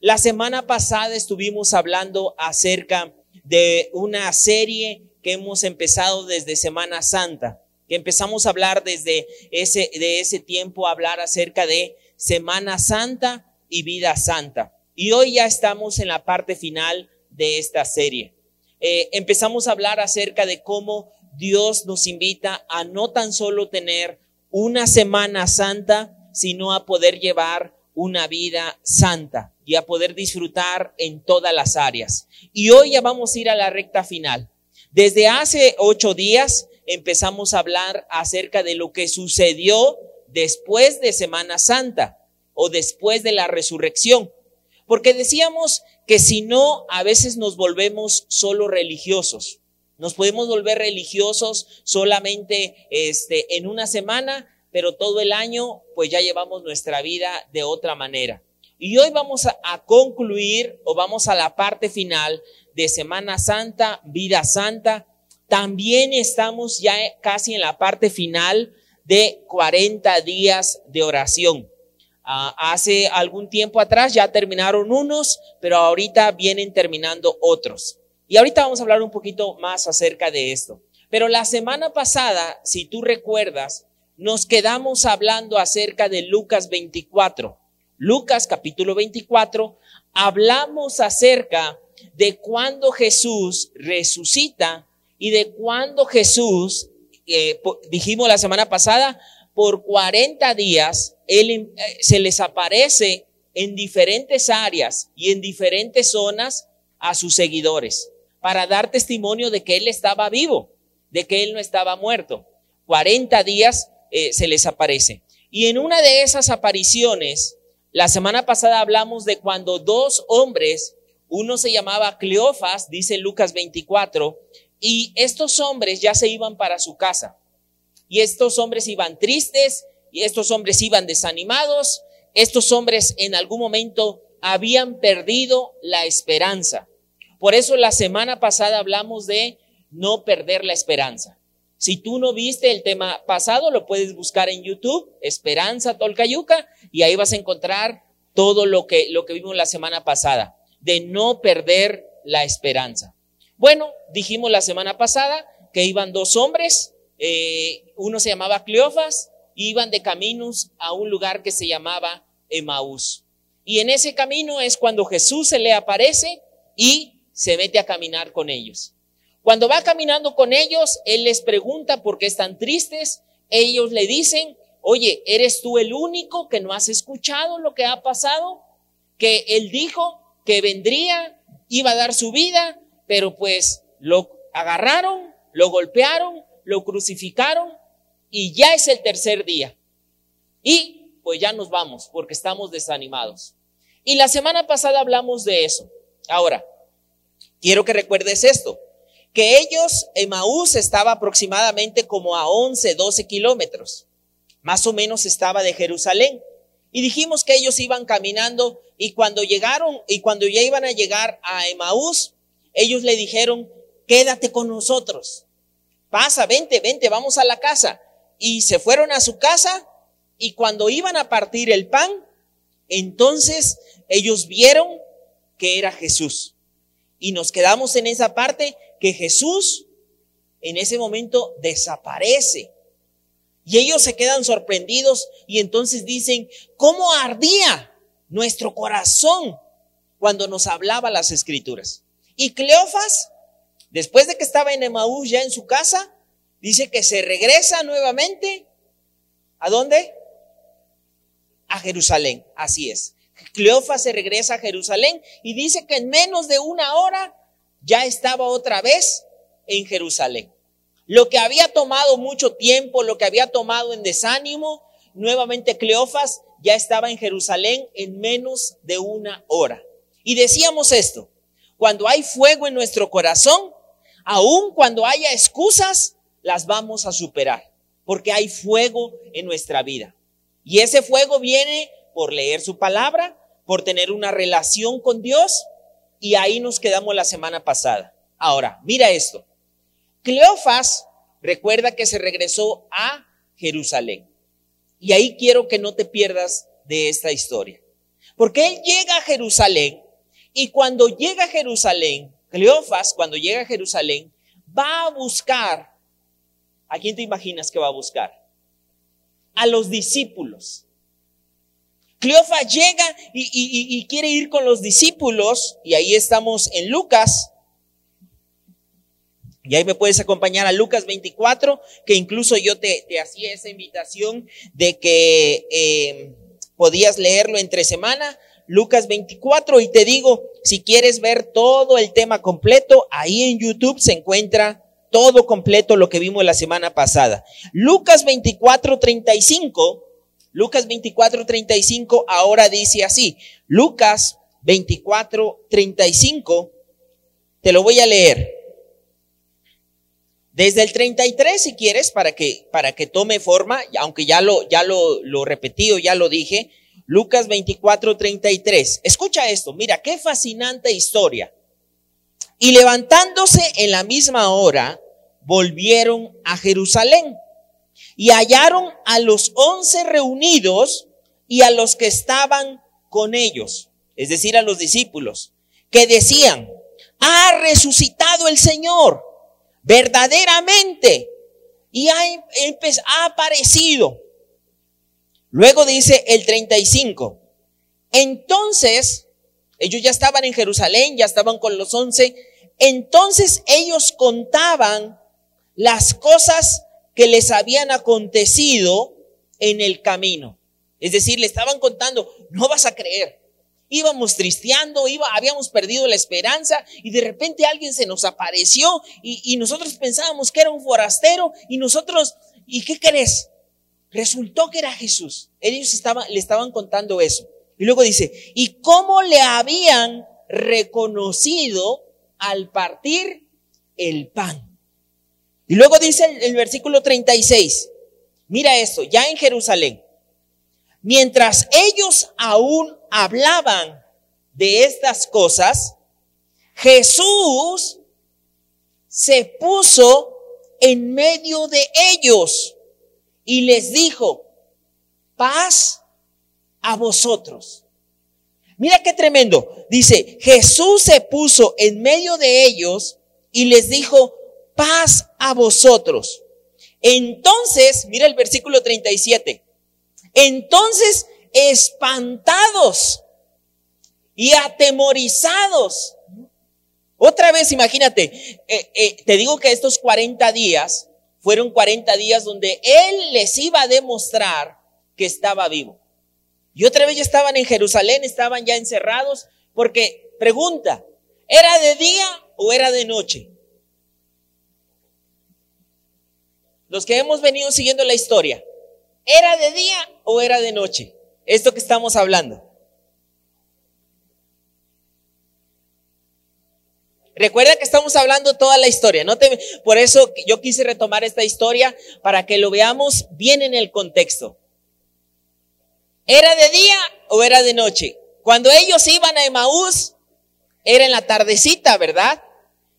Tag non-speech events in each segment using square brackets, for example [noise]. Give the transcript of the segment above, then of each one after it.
La semana pasada estuvimos hablando acerca de una serie que hemos empezado desde Semana Santa, que empezamos a hablar desde ese, de ese tiempo, a hablar acerca de Semana Santa y vida santa. Y hoy ya estamos en la parte final de esta serie. Eh, empezamos a hablar acerca de cómo Dios nos invita a no tan solo tener una Semana Santa, sino a poder llevar una vida santa y a poder disfrutar en todas las áreas. Y hoy ya vamos a ir a la recta final. Desde hace ocho días empezamos a hablar acerca de lo que sucedió después de Semana Santa o después de la resurrección. Porque decíamos que si no, a veces nos volvemos solo religiosos. Nos podemos volver religiosos solamente este, en una semana pero todo el año pues ya llevamos nuestra vida de otra manera. Y hoy vamos a, concluir o vamos a la parte final de Semana Santa, Vida Santa. También estamos ya casi en la parte final de 40 días de oración. Ah, hace algún tiempo atrás ya terminaron unos, pero ahorita vienen terminando otros. Y ahorita vamos a hablar un poquito más acerca de esto. Pero la semana pasada, si tú recuerdas, nos quedamos hablando acerca de Lucas 24. Lucas capítulo 24, hablamos acerca de cuando Jesús resucita y de cuando Jesús, eh, dijimos la semana pasada, por 40 días, Él eh, se les aparece en diferentes áreas y en diferentes zonas a sus seguidores para dar testimonio de que Él estaba vivo, de que Él no estaba muerto. 40 días eh, se les aparece. Y en una de esas apariciones, la semana pasada hablamos de cuando dos hombres, uno se llamaba Cleofas, dice Lucas 24, y estos hombres ya se iban para su casa. Y estos hombres iban tristes, y estos hombres iban desanimados, estos hombres en algún momento habían perdido la esperanza. Por eso la semana pasada hablamos de no perder la esperanza. Si tú no viste el tema pasado, lo puedes buscar en YouTube, Esperanza Tolcayuca, y ahí vas a encontrar todo lo que, lo que vimos la semana pasada, de no perder la esperanza. Bueno, dijimos la semana pasada que iban dos hombres, eh, uno se llamaba Cleofas, iban de caminos a un lugar que se llamaba Emaús. Y en ese camino es cuando Jesús se le aparece y se mete a caminar con ellos. Cuando va caminando con ellos, Él les pregunta por qué están tristes. Ellos le dicen, oye, ¿eres tú el único que no has escuchado lo que ha pasado? Que Él dijo que vendría, iba a dar su vida, pero pues lo agarraron, lo golpearon, lo crucificaron y ya es el tercer día. Y pues ya nos vamos porque estamos desanimados. Y la semana pasada hablamos de eso. Ahora, quiero que recuerdes esto que ellos, Emaús estaba aproximadamente como a 11, 12 kilómetros. Más o menos estaba de Jerusalén. Y dijimos que ellos iban caminando y cuando llegaron y cuando ya iban a llegar a Emaús, ellos le dijeron, quédate con nosotros. Pasa, vente, vente, vamos a la casa. Y se fueron a su casa y cuando iban a partir el pan, entonces ellos vieron que era Jesús. Y nos quedamos en esa parte que Jesús en ese momento desaparece. Y ellos se quedan sorprendidos y entonces dicen, ¿cómo ardía nuestro corazón cuando nos hablaba las escrituras? Y Cleofas, después de que estaba en Emaús ya en su casa, dice que se regresa nuevamente. ¿A dónde? A Jerusalén, así es. Cleofas se regresa a Jerusalén y dice que en menos de una hora ya estaba otra vez en Jerusalén. Lo que había tomado mucho tiempo, lo que había tomado en desánimo, nuevamente Cleofas ya estaba en Jerusalén en menos de una hora. Y decíamos esto, cuando hay fuego en nuestro corazón, aun cuando haya excusas, las vamos a superar, porque hay fuego en nuestra vida. Y ese fuego viene por leer su palabra, por tener una relación con Dios y ahí nos quedamos la semana pasada. Ahora, mira esto. Cleofas recuerda que se regresó a Jerusalén. Y ahí quiero que no te pierdas de esta historia. Porque él llega a Jerusalén y cuando llega a Jerusalén, Cleofas, cuando llega a Jerusalén, va a buscar, ¿a quién te imaginas que va a buscar? A los discípulos. Cleofas llega y, quiere ir con los discípulos, y ahí estamos en Lucas. Y ahí me puedes acompañar a Lucas 24, que incluso yo te, hacía esa invitación de que eh, podías leerlo entre semana. Lucas 24 y te digo, si quieres ver todo el tema completo, ahí en YouTube se encuentra todo completo lo que vimos la semana pasada. Lucas 24, 35, Lucas 24, 35 ahora dice así, Lucas 24, 35, te lo voy a leer. Desde el 33, si quieres, para que, para que tome forma, aunque ya lo, ya lo, lo repetí o ya lo dije, Lucas 24, 33. Escucha esto, mira, qué fascinante historia. Y levantándose en la misma hora, volvieron a Jerusalén y hallaron a los once reunidos y a los que estaban con ellos, es decir, a los discípulos, que decían, ha resucitado el Señor, verdaderamente, y ha, ha aparecido. Luego dice el 35. Entonces, ellos ya estaban en Jerusalén, ya estaban con los once. Entonces ellos contaban las cosas que les habían acontecido en el camino. Es decir, le estaban contando, no vas a creer. Íbamos tristeando, iba, habíamos perdido la esperanza y de repente alguien se nos apareció y, nosotros pensábamos que era un forastero y nosotros, ¿y qué crees? Resultó que era Jesús. Ellos le estaban contando eso. Y luego dice, ¿y cómo le habían reconocido al partir el pan? Y luego dice el, el versículo 36, mira esto, ya en Jerusalén, mientras ellos aún hablaban de estas cosas, Jesús se puso en medio de ellos y les dijo, paz a vosotros. Mira qué tremendo. Dice, Jesús se puso en medio de ellos y les dijo, paz a vosotros. Entonces, mira el versículo 37. Entonces, espantados y atemorizados. Otra vez, imagínate, eh, eh, te digo que estos 40 días fueron 40 días donde Él les iba a demostrar que estaba vivo. Y otra vez ya estaban en Jerusalén, estaban ya encerrados, porque pregunta, ¿era de día o era de noche? Los que hemos venido siguiendo la historia, ¿era de día o era de noche? Esto que estamos hablando. Recuerda que estamos hablando toda la historia, no te, por eso yo quise retomar esta historia para que lo veamos bien en el contexto. ¿Era de día o era de noche? Cuando ellos iban a Emaús, era en la tardecita, ¿verdad?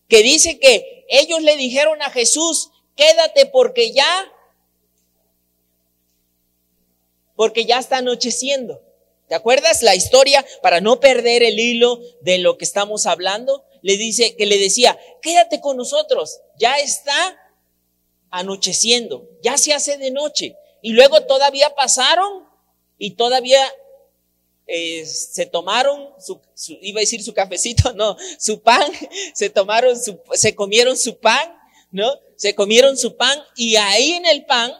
Que dice que ellos le dijeron a Jesús, quédate porque ya, porque ya está anocheciendo. ¿Te acuerdas la historia para no perder el hilo de lo que estamos hablando? le dice, que le decía, quédate con nosotros, ya está anocheciendo, ya se hace de noche. Y luego todavía pasaron y todavía eh, se tomaron su, iba a decir su cafecito, [laughs] no, su pan, [laughs] se tomaron se comieron su pan, ¿no? Se comieron su pan y ahí en el pan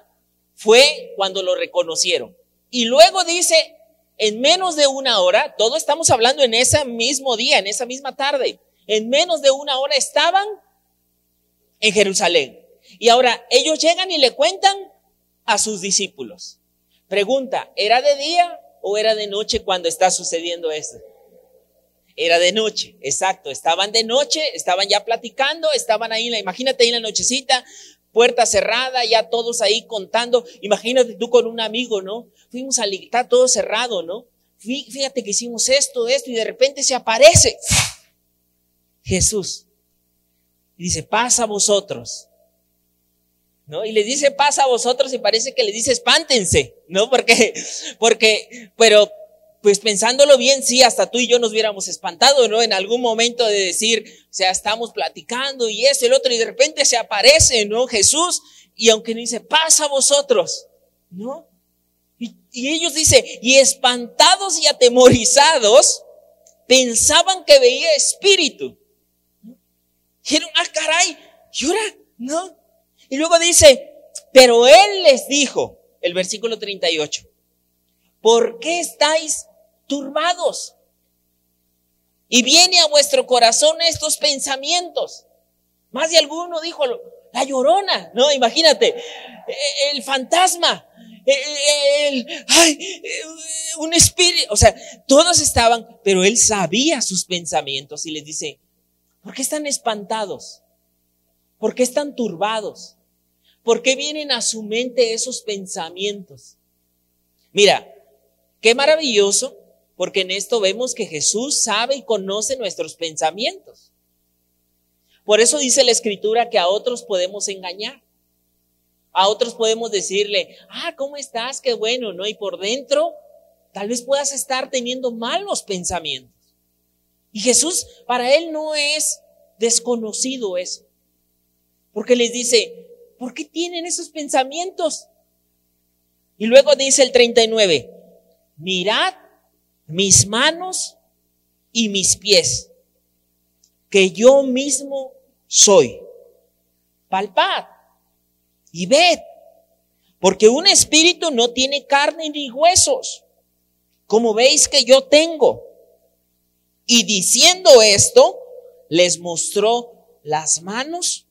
fue cuando lo reconocieron. Y luego dice, en menos de una hora, todo estamos hablando en ese mismo día, en esa misma tarde, en menos de una hora estaban en Jerusalén. Y ahora ellos llegan y le cuentan a sus discípulos. Pregunta, ¿era de día o era de noche cuando está sucediendo esto? Era de noche, exacto. Estaban de noche, estaban ya platicando, estaban ahí, imagínate ahí en la nochecita, puerta cerrada, ya todos ahí contando. Imagínate tú con un amigo, ¿no? Fuimos a está todo cerrado, ¿no? Fíjate que hicimos esto, esto, y de repente se aparece. Jesús. Y dice, pasa a vosotros. ¿No? Y les dice, pasa a vosotros y parece que les dice, espántense, ¿no? Porque, porque, pero, pues pensándolo bien, sí, hasta tú y yo nos hubiéramos espantado, ¿no? En algún momento de decir, o sea, estamos platicando y eso, el otro, y de repente se aparece, ¿no? Jesús, y aunque no dice, pasa vosotros, ¿no? Y, y ellos dice, y espantados y atemorizados, pensaban que veía espíritu. Dijeron, ah, caray, llora, ¿no? Y luego dice, pero él les dijo, el versículo 38, ¿por qué estáis turbados? Y viene a vuestro corazón estos pensamientos. Más de alguno dijo, la llorona, ¿no? Imagínate, el fantasma, el, ay, un espíritu, o sea, todos estaban, pero él sabía sus pensamientos y les dice, ¿por qué están espantados? ¿Por qué están turbados? ¿Por qué vienen a su mente esos pensamientos? Mira, qué maravilloso, porque en esto vemos que Jesús sabe y conoce nuestros pensamientos. Por eso dice la escritura que a otros podemos engañar. A otros podemos decirle, ah, ¿cómo estás? Qué bueno, ¿no? Y por dentro, tal vez puedas estar teniendo malos pensamientos. Y Jesús, para él no es desconocido eso. Porque les dice, ¿Por qué tienen esos pensamientos? Y luego dice el 39, mirad mis manos y mis pies, que yo mismo soy. Palpad y ved, porque un espíritu no tiene carne ni huesos, como veis que yo tengo. Y diciendo esto, les mostró las manos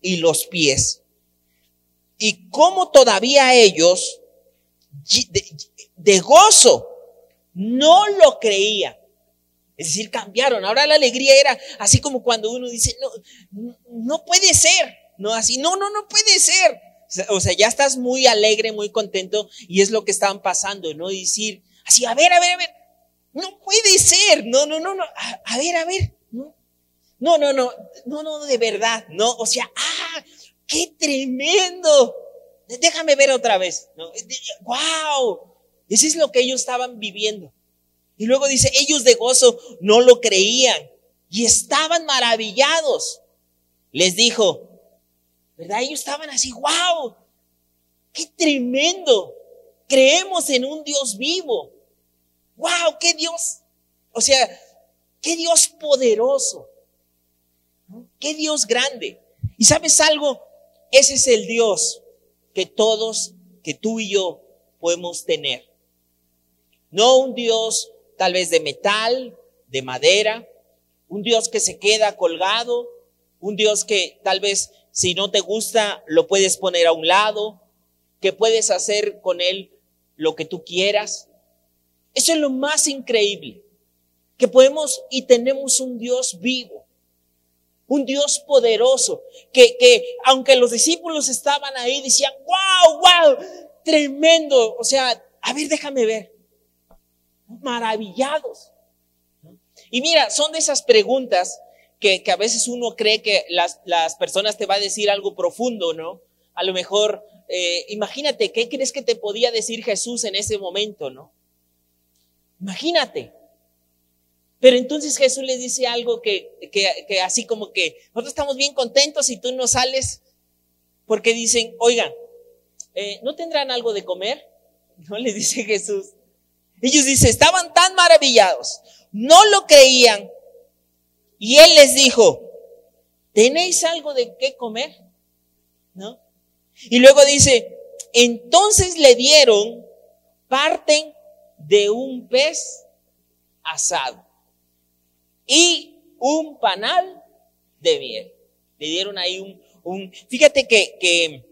y los pies. Y como todavía ellos, de, gozo, no lo creían. Es decir, cambiaron. Ahora la alegría era así como cuando uno dice, no, no puede ser. No, así, no, no, no puede ser. O sea, ya estás muy alegre, muy contento y es lo que estaban pasando, ¿no? Decir, así, a ver, a ver, a ver, no puede ser, no, no, no, no, a ver, a ver, no, no, no, no, no, de verdad, no, o sea, ah, qué tremendo. Déjame ver otra vez. ¿no? Wow, eso es lo que ellos estaban viviendo. Y luego dice, ellos de gozo no lo creían y estaban maravillados. Les dijo, ¿verdad? Ellos estaban así, wow, qué tremendo. Creemos en un Dios vivo. Wow, qué Dios. O sea, qué Dios poderoso. Qué Dios grande. Y sabes algo, ese es el Dios que todos, que tú y yo podemos tener. No un Dios tal vez de metal, de madera, un Dios que se queda colgado, un Dios que tal vez si no te gusta lo puedes poner a un lado, que puedes hacer con él lo que tú quieras. Eso es lo más increíble, que podemos y tenemos un Dios vivo un Dios poderoso, que, que aunque los discípulos estaban ahí, decían, wow, wow, tremendo. O sea, a ver, déjame ver. Maravillados. Y mira, son de esas preguntas que, que a veces uno cree que las, las, personas te va a decir algo profundo, ¿no? A lo mejor, eh, imagínate, ¿qué crees que te podía decir Jesús en ese momento, ¿no? Imagínate. Pero entonces Jesús les dice algo que, que, así como que nosotros estamos bien contentos y tú no sales porque dicen, oigan, eh, ¿no tendrán algo de comer? [laughs] No les dice Jesús. Ellos dicen, estaban tan maravillados, no lo creían. Y él les dijo, ¿tenéis algo de qué comer? ¿No? Y luego dice, entonces le dieron parte de un pez asado y un panal de miel. Le dieron ahí un, un fíjate que, que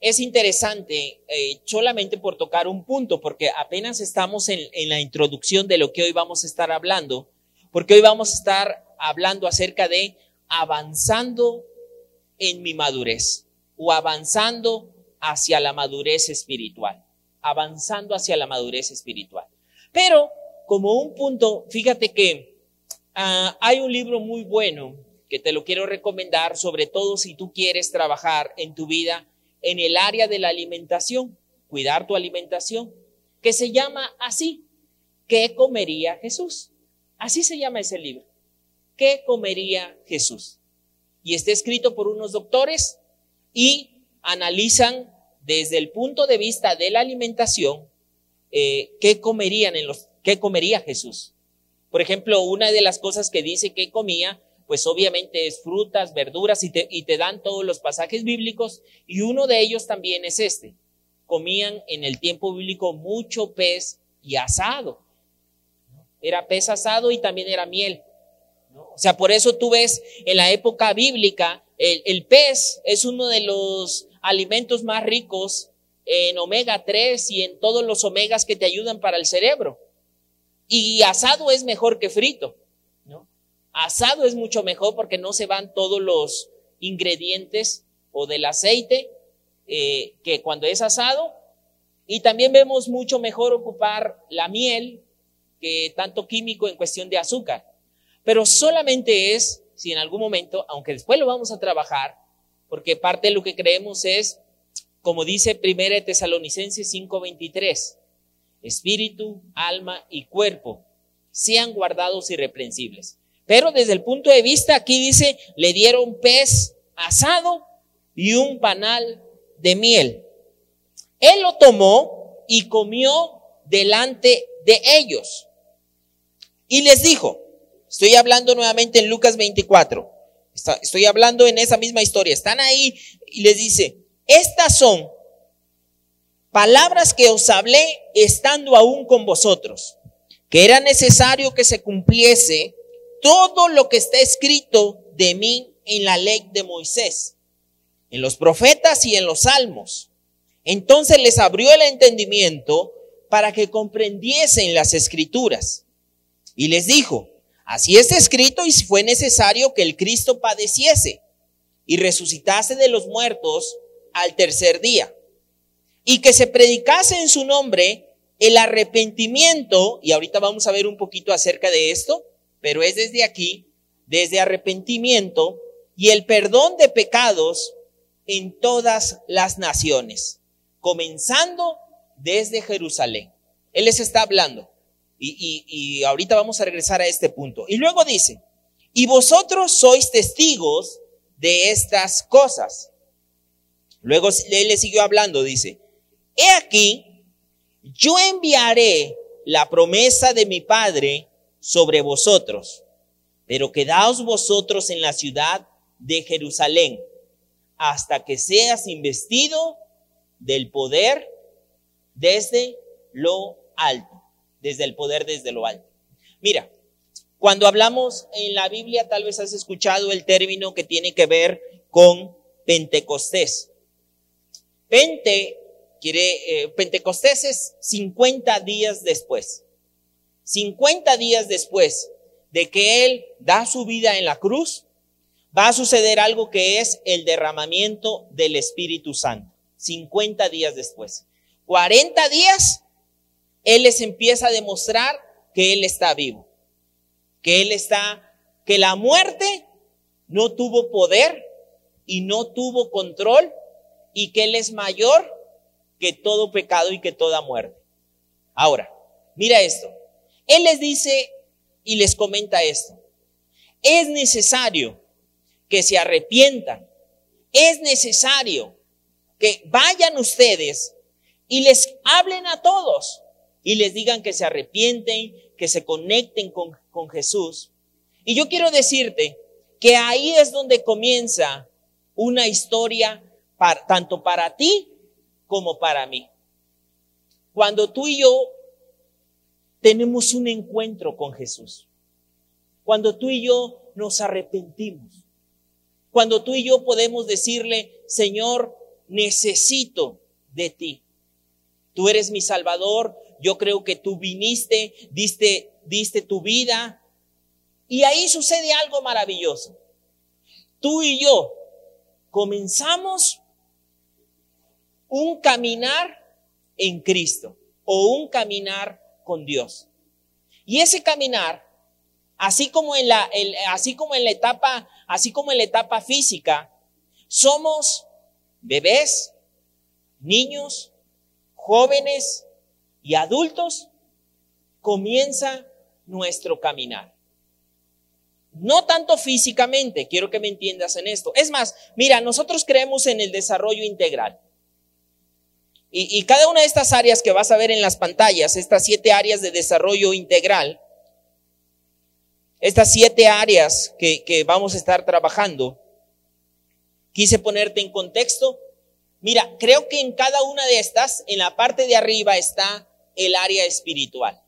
es interesante eh, solamente por tocar un punto, porque apenas estamos en, la introducción de lo que hoy vamos a estar hablando, porque hoy vamos a estar hablando acerca de avanzando en mi madurez o avanzando hacia la madurez espiritual, avanzando hacia la madurez espiritual. Pero como un punto, fíjate que Ah, hay un libro muy bueno que te lo quiero recomendar, sobre todo si tú quieres trabajar en tu vida en el área de la alimentación, cuidar tu alimentación, que se llama así, ¿qué comería Jesús? Así se llama ese libro. ¿Qué comería Jesús? Y está escrito por unos doctores y analizan desde el punto de vista de la alimentación eh, qué comerían en los, qué comería Jesús. Por ejemplo, una de las cosas que dice que comía, pues obviamente es frutas, verduras y te, y te dan todos los pasajes bíblicos y uno de ellos también es este. Comían en el tiempo bíblico mucho pez y asado. Era pez asado y también era miel. O sea, por eso tú ves en la época bíblica, el, el pez es uno de los alimentos más ricos en omega 3 y en todos los omegas que te ayudan para el cerebro. Y asado es mejor que frito. Asado es mucho mejor porque no se van todos los ingredientes o del aceite eh, que cuando es asado. Y también vemos mucho mejor ocupar la miel que tanto químico en cuestión de azúcar. Pero solamente es si en algún momento, aunque después lo vamos a trabajar, porque parte de lo que creemos es, como dice 1 Tesalonicenses 5:23, espíritu, alma y cuerpo sean guardados irreprensibles. Pero desde el punto de vista, aquí dice, le dieron pez asado y un panal de miel. Él lo tomó y comió delante de ellos. Y les dijo, estoy hablando nuevamente en Lucas 24, estoy hablando en esa misma historia, están ahí y les dice, estas son palabras que os hablé estando aún con vosotros, que era necesario que se cumpliese todo lo que está escrito de mí en la ley de Moisés, en los profetas y en los salmos. Entonces les abrió el entendimiento para que comprendiesen las escrituras. Y les dijo, así está escrito y fue necesario que el Cristo padeciese y resucitase de los muertos al tercer día y que se predicase en su nombre el arrepentimiento, y ahorita vamos a ver un poquito acerca de esto, pero es desde aquí, desde arrepentimiento y el perdón de pecados en todas las naciones, comenzando desde Jerusalén. Él les está hablando. Y, y, ahorita vamos a regresar a este punto. Y luego dice, y vosotros sois testigos de estas cosas. Luego él le siguió hablando, dice, he aquí, yo enviaré la promesa de mi Padre sobre vosotros, pero quedaos vosotros en la ciudad de Jerusalén hasta que seas investido del poder desde lo alto, desde el poder desde lo alto. Mira, cuando hablamos en la Biblia, tal vez has escuchado el término que tiene que ver con Pentecostés. Pente quiere, eh, Pentecostés es 50 días después. 50 días después de que Él da su vida en la cruz, va a suceder algo que es el derramamiento del Espíritu Santo. 50 días después. 40 días, Él les empieza a demostrar que Él está vivo. Que Él está, que la muerte no tuvo poder y no tuvo control y que Él es mayor que todo pecado y que toda muerte. Ahora, mira esto. Él les dice y les comenta esto. Es necesario que se arrepientan. Es necesario que vayan ustedes y les hablen a todos y les digan que se arrepienten, que se conecten con, con Jesús. Y yo quiero decirte que ahí es donde comienza una historia tanto para ti como para mí. Cuando tú y yo tenemos un encuentro con Jesús, cuando tú y yo nos arrepentimos, cuando tú y yo podemos decirle, Señor, necesito de ti. Tú eres mi Salvador, yo creo que tú viniste, diste, diste tu vida. Y ahí sucede algo maravilloso. Tú y yo comenzamos un caminar en Cristo o un caminar con Dios. Y ese caminar, así como en la, así como en la etapa, así como en la etapa física, somos bebés, niños, jóvenes y adultos comienza nuestro caminar. No tanto físicamente, quiero que me entiendas en esto. Es más, mira, nosotros creemos en el desarrollo integral. Y, cada una de estas áreas que vas a ver en las pantallas, estas siete áreas de desarrollo integral, estas siete áreas que, vamos a estar trabajando, quise ponerte en contexto. Mira, creo que en cada una de estas, en la parte de arriba está el área espiritual.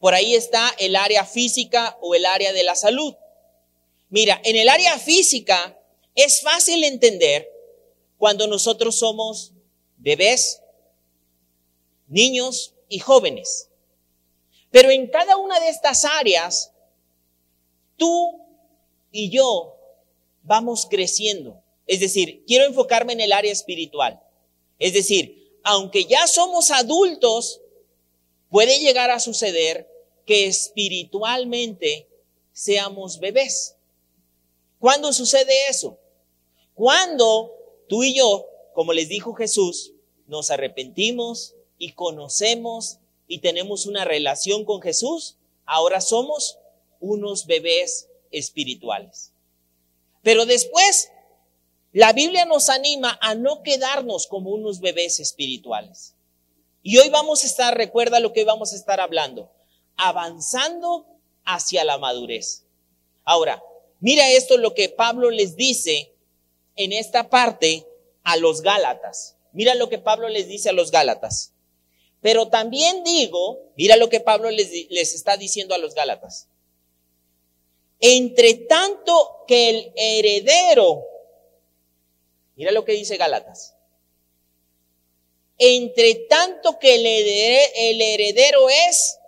Por ahí está el área física o el área de la salud. Mira, en el área física es fácil entender cuando nosotros somos bebés, niños y jóvenes. Pero en cada una de estas áreas, tú y yo vamos creciendo. Es decir, quiero enfocarme en el área espiritual. Es decir, aunque ya somos adultos, puede llegar a suceder que espiritualmente seamos bebés. ¿Cuándo sucede eso? Cuando tú y yo, como les dijo Jesús, nos arrepentimos y conocemos y tenemos una relación con Jesús, ahora somos unos bebés espirituales. Pero después, la Biblia nos anima a no quedarnos como unos bebés espirituales. Y hoy vamos a estar, recuerda lo que vamos a estar hablando, avanzando hacia la madurez. Ahora, mira esto lo que Pablo les dice en esta parte a los Gálatas. Mira lo que Pablo les dice a los Gálatas. Pero también digo, mira lo que Pablo les, está diciendo a los Gálatas. Entre tanto que el heredero, mira lo que dice Gálatas. Entre tanto que el heredero es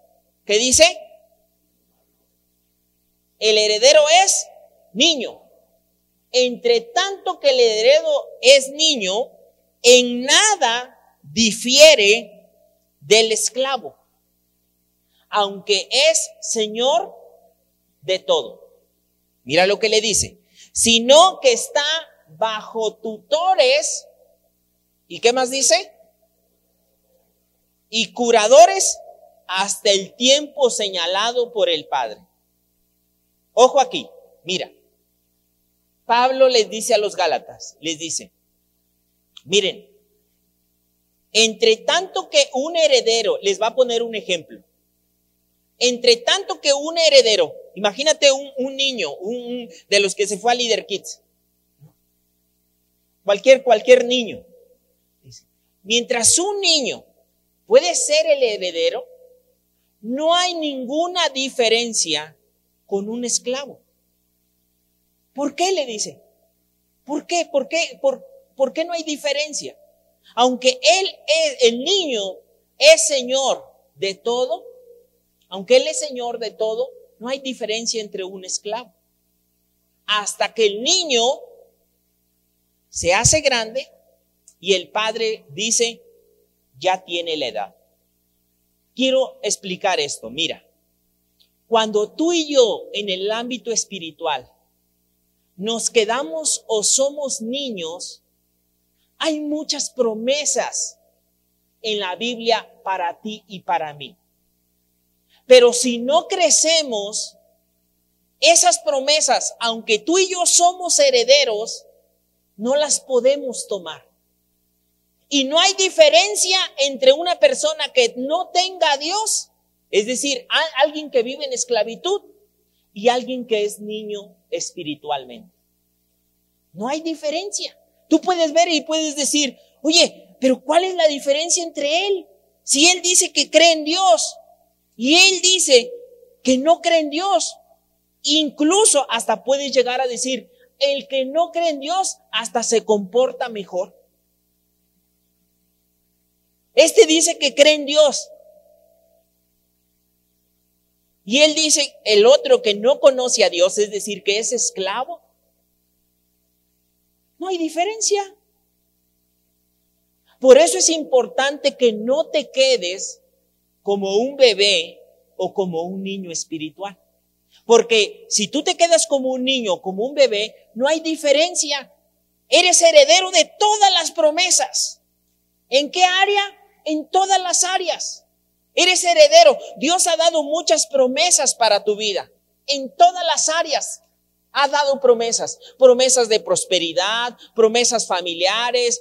¿Qué dice? El heredero es niño. Entre tanto que el heredero es niño, en nada difiere del esclavo, aunque es señor de todo. Mira lo que le dice, sino que está bajo tutores, ¿y qué más dice? Y curadores hasta el tiempo señalado por el Padre. Ojo aquí, mira. Pablo les dice a los Gálatas, les dice, miren, entre tanto que un heredero, les va a poner un ejemplo, entre tanto que un heredero, imagínate un, niño, un, de los que se fue a Leader Kids, cualquier, cualquier niño, mientras un niño puede ser el heredero, no hay ninguna diferencia con un esclavo. ¿Por qué le dice? ¿Por qué? ¿Por qué? ¿Por, por qué no hay diferencia? Aunque él es, el niño es señor de todo, aunque él es señor de todo, no hay diferencia entre un esclavo. Hasta que el niño se hace grande y el padre dice, ya tiene la edad. Quiero explicar esto. Mira, cuando tú y yo en el ámbito espiritual nos quedamos o somos niños, hay muchas promesas en la Biblia para ti y para mí. Pero si no crecemos, esas promesas, aunque tú y yo somos herederos, no las podemos tomar. Y no hay diferencia entre una persona que no tenga a Dios, es decir, alguien que vive en esclavitud y alguien que es niño espiritualmente. No hay diferencia. Tú puedes ver y puedes decir, oye, pero ¿cuál es la diferencia entre él? Si él dice que cree en Dios y él dice que no cree en Dios, incluso hasta puedes llegar a decir, el que no cree en Dios hasta se comporta mejor. Este dice que cree en Dios. Y él dice, el otro que no conoce a Dios, es decir, que es esclavo. No hay diferencia. Por eso es importante que no te quedes como un bebé o como un niño espiritual. Porque si tú te quedas como un niño, como un bebé, no hay diferencia. Eres heredero de todas las promesas. ¿En qué área? en todas las áreas. Eres heredero. Dios ha dado muchas promesas para tu vida. En todas las áreas ha dado promesas. Promesas de prosperidad, promesas familiares,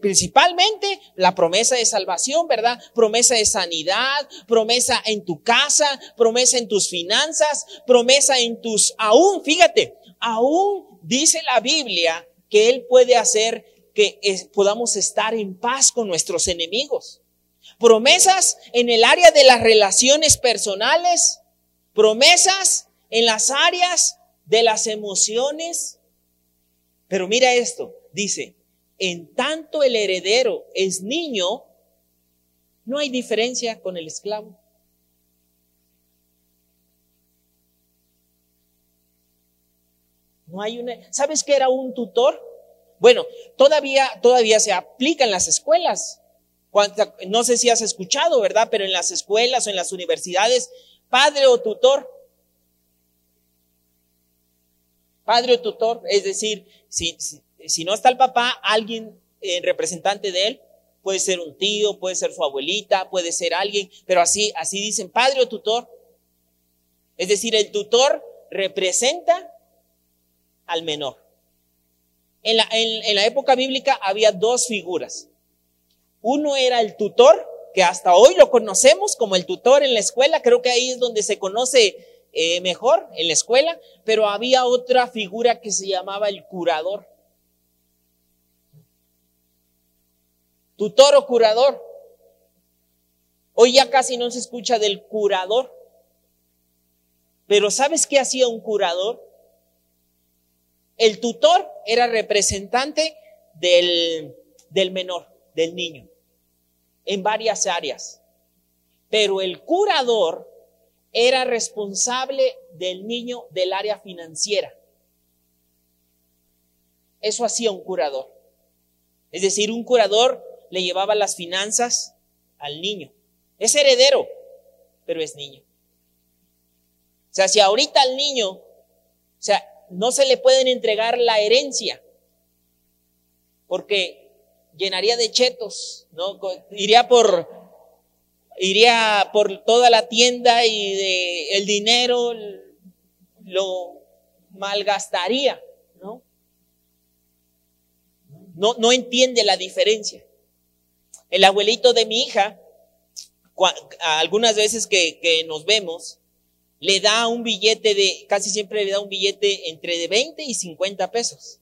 principalmente la promesa de salvación, ¿verdad? Promesa de sanidad, promesa en tu casa, promesa en tus finanzas, promesa en tus, aún, fíjate, aún dice la Biblia que Él puede hacer que podamos estar en paz con nuestros enemigos. Promesas en el área de las relaciones personales, promesas en las áreas de las emociones. Pero mira esto, dice, en tanto el heredero es niño, no hay diferencia con el esclavo. No hay una, ¿sabes qué era un tutor? Bueno, todavía, todavía se aplica en las escuelas. No sé si has escuchado, ¿verdad? Pero en las escuelas o en las universidades, padre o tutor. Padre o tutor, es decir, si, no está el papá, alguien eh, representante de él, puede ser un tío, puede ser su abuelita, puede ser alguien, pero así, así dicen, padre o tutor. Es decir, el tutor representa al menor. En la, en la época bíblica había dos figuras. Uno era el tutor, que hasta hoy lo conocemos como el tutor en la escuela, creo que ahí es donde se conoce eh, mejor, en la escuela, pero había otra figura que se llamaba el curador. Tutor o curador. Hoy ya casi no se escucha del curador. Pero ¿sabes qué hacía un curador? El tutor era representante del, del menor, del niño en varias áreas. Pero el curador era responsable del niño del área financiera. Eso hacía un curador. Es decir, un curador le llevaba las finanzas al niño. Es heredero, pero es niño. O sea, si ahorita al niño, o sea, no se le pueden entregar la herencia, porque llenaría de chetos, ¿no? Iría por, iría por toda la tienda y de el dinero lo malgastaría, ¿no? No, no entiende la diferencia. El abuelito de mi hija, algunas veces que, que nos vemos, le da un billete de, casi siempre le da un billete entre de 20 y 50 pesos.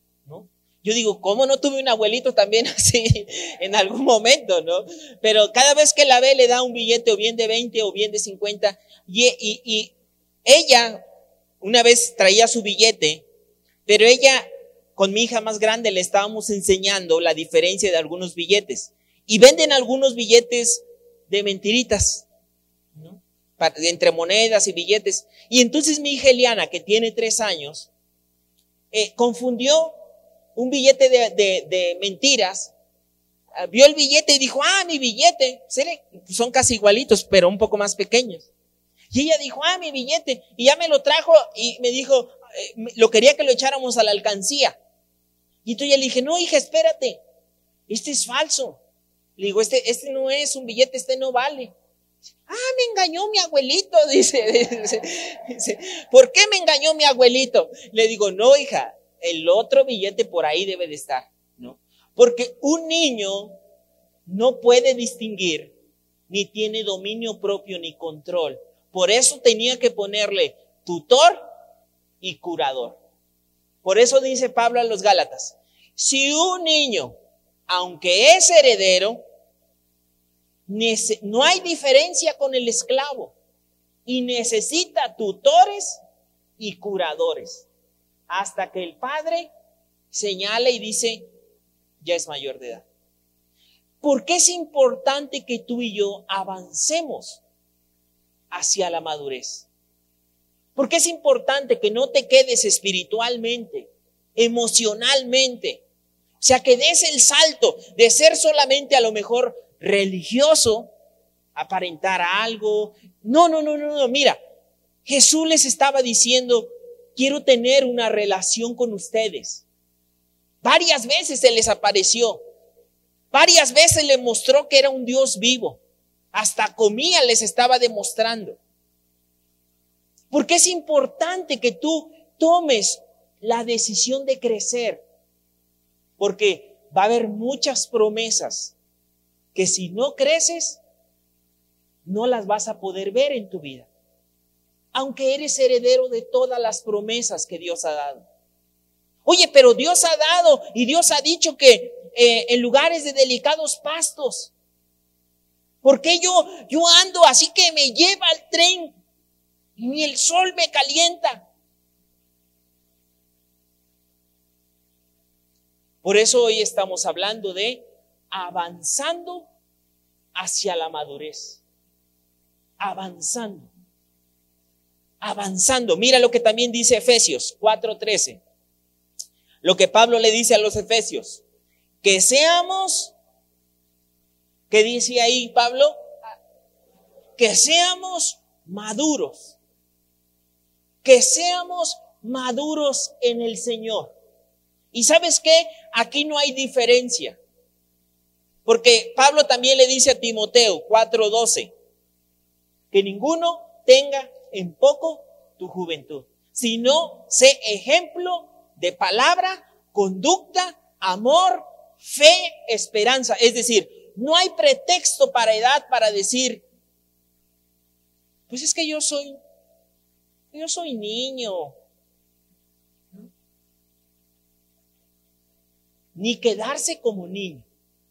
Yo digo, ¿cómo no tuve un abuelito también [laughs] así en algún momento, no? Pero cada vez que la ve le da un billete o bien de 20 o bien de 50. Y, ella una vez traía su billete, pero ella con mi hija más grande le estábamos enseñando la diferencia de algunos billetes. Y venden algunos billetes de mentiritas, ¿no? entre monedas y billetes. Y entonces mi hija Eliana, que tiene tres años, eh, confundió un billete de, mentiras, ah, vio el billete y dijo, ah, mi billete, son casi igualitos, pero un poco más pequeños. Y ella dijo, ah, mi billete, y ya me lo trajo y me dijo, eh, lo quería que lo echáramos a la alcancía. Y entonces le dije, no, hija, espérate, este es falso. Le digo, este, este no es un billete, este no vale. Ah, me engañó mi abuelito, [laughs] dice, dice, ¿Por qué me engañó mi abuelito? Le digo, no, hija, el otro billete por ahí debe de estar, ¿no? Porque un niño no puede distinguir, ni tiene dominio propio ni control. Por eso tenía que ponerle tutor y curador. Por eso dice Pablo a los Gálatas, si un niño, aunque es heredero, no hay diferencia con el esclavo y necesita tutores y curadores hasta que el padre señala y dice, ya es mayor de edad. ¿Por qué es importante que tú y yo avancemos hacia la madurez? ¿Por qué es importante que no te quedes espiritualmente, emocionalmente? O sea, que des el salto de ser solamente a lo mejor religioso, aparentar algo. No, no, no, no, no. Mira, Jesús les estaba diciendo, quiero tener una relación con ustedes. Varias veces se les apareció. Varias veces le mostró que era un Dios vivo. Hasta comía les estaba demostrando. Porque es importante que tú tomes la decisión de crecer. Porque va a haber muchas promesas que si no creces, no las vas a poder ver en tu vida. Aunque eres heredero de todas las promesas que Dios ha dado. Oye, pero Dios ha dado y Dios ha dicho que eh, en lugares de delicados pastos. Porque yo, yo ando así que me lleva al tren y ni el sol me calienta. Por eso hoy estamos hablando de avanzando hacia la madurez. Avanzando. Avanzando. Mira lo que también dice Efesios 4:13. Lo que Pablo le dice a los Efesios que seamos, ¿qué dice ahí Pablo? Que seamos maduros, que seamos maduros en el Señor. Y sabes qué? Aquí no hay diferencia. Porque Pablo también le dice a Timoteo 4:12, que ninguno tenga en poco tu juventud, sino sé ejemplo de palabra, conducta, amor, fe, esperanza. Es decir, no hay pretexto para edad para decir, pues es que yo soy, yo soy niño. Ni quedarse como niño.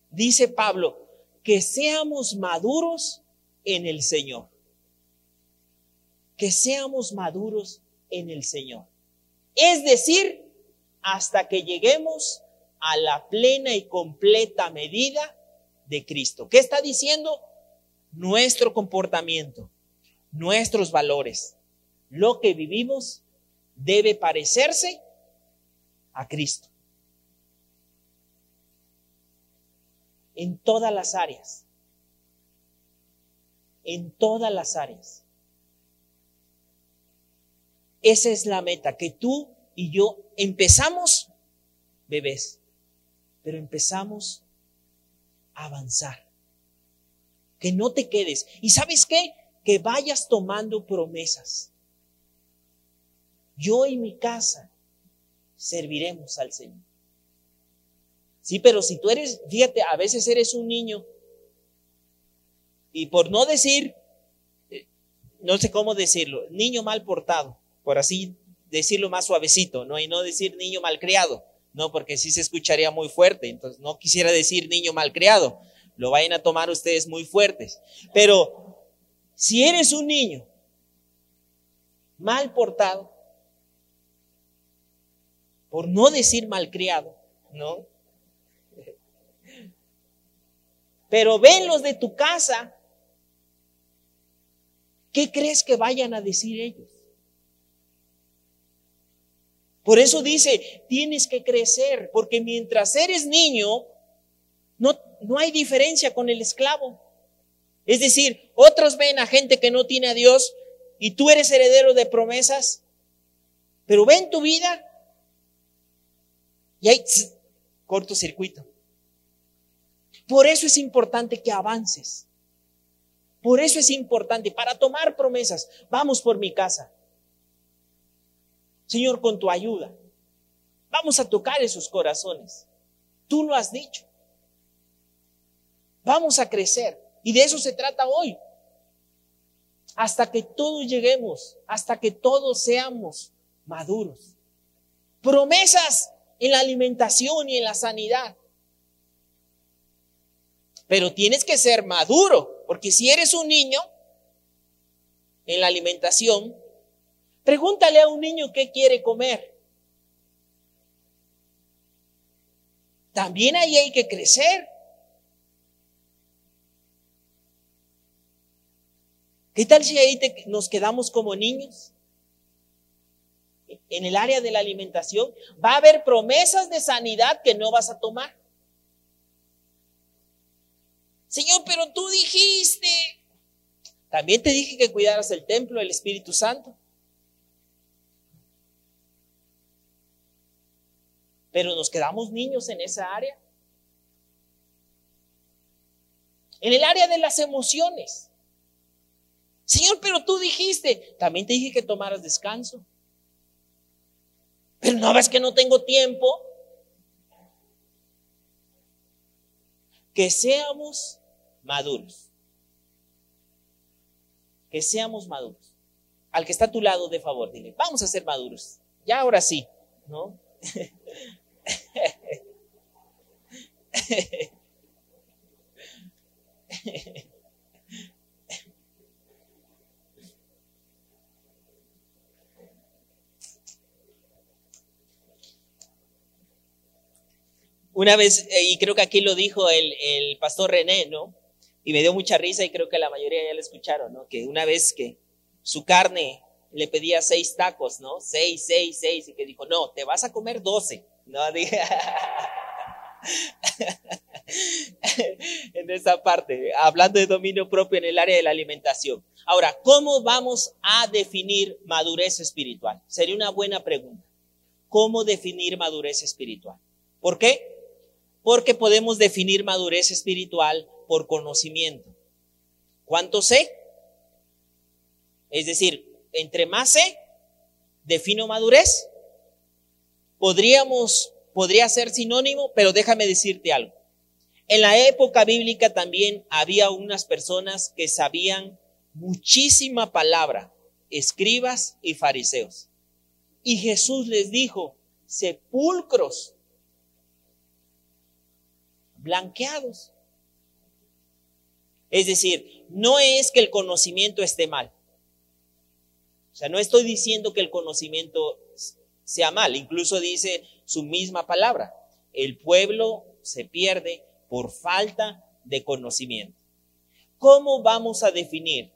Dice Pablo, que seamos maduros en el Señor. Que seamos maduros en el Señor. Es decir, hasta que lleguemos a la plena y completa medida de Cristo. ¿Qué está diciendo? Nuestro comportamiento, nuestros valores, lo que vivimos debe parecerse a Cristo. En todas las áreas. En todas las áreas. Esa es la meta, que tú y yo empezamos bebés pero empezamos a avanzar. Que no te quedes. ¿Y sabes qué? Que vayas tomando promesas. Yo y mi casa serviremos al Señor. Sí, pero si tú eres, fíjate, a veces eres un niño y por no decir, eh, no sé cómo decirlo, niño mal portado, por así decirlo más suavecito, ¿no? Y no decir niño mal criado. No, porque sí se escucharía muy fuerte. Entonces, no quisiera decir niño malcriado. Lo vayan a tomar ustedes muy fuertes. Pero si eres un niño mal portado, por no decir malcriado, ¿no? Pero ven los de tu casa, ¿qué crees que vayan a decir ellos? Por eso dice, tienes que crecer, porque mientras eres niño, no, no hay diferencia con el esclavo. Es decir, otros ven a gente que no tiene a Dios y tú eres heredero de promesas, pero ven tu vida y hay cortocircuito. Por eso es importante que avances. Por eso es importante, para tomar promesas, vamos por mi casa. Señor, con tu ayuda, vamos a tocar esos corazones. Tú lo has dicho. Vamos a crecer. Y de eso se trata hoy. Hasta que todos lleguemos, hasta que todos seamos maduros. Promesas en la alimentación y en la sanidad. Pero tienes que ser maduro, porque si eres un niño, en la alimentación, Pregúntale a un niño qué quiere comer. También ahí hay que crecer. ¿Qué tal si ahí nos quedamos como niños? En el área de la alimentación va a haber promesas de sanidad que no vas a tomar. Señor, pero tú dijiste. También te dije que cuidaras el templo del Espíritu Santo. Pero nos quedamos niños en esa área. En el área de las emociones. Señor, pero tú dijiste, también te dije que tomaras descanso. Pero no ves que no tengo tiempo. Que seamos maduros. Que seamos maduros. Al que está a tu lado, de favor, dile, vamos a ser maduros. Ya ahora sí, ¿no? [laughs] Una vez, eh, y creo que aquí lo dijo el, el, pastor René, ¿no? Y me dio mucha risa y creo que la mayoría ya lo escucharon, ¿no? Que una vez que su carne le pedía seis tacos, ¿no? Seis, seis, seis, y que dijo, no, te vas a comer doce. No, [laughs] en esa parte, hablando de dominio propio en el área de la alimentación. Ahora, ¿cómo vamos a definir madurez espiritual? Sería una buena pregunta. ¿Cómo definir madurez espiritual? ¿Por qué? Porque podemos definir madurez espiritual por conocimiento. ¿Cuánto sé? Es decir, entre más sé, defino madurez. Podríamos, podría ser sinónimo, pero déjame decirte algo. En la época bíblica también había unas personas que sabían muchísima palabra, escribas y fariseos. Y Jesús les dijo, sepulcros blanqueados. Es decir, no es que el conocimiento esté mal. O sea, no estoy diciendo que el conocimiento sea mal. Incluso dice su misma palabra. El pueblo se pierde por falta de conocimiento. ¿Cómo vamos a definir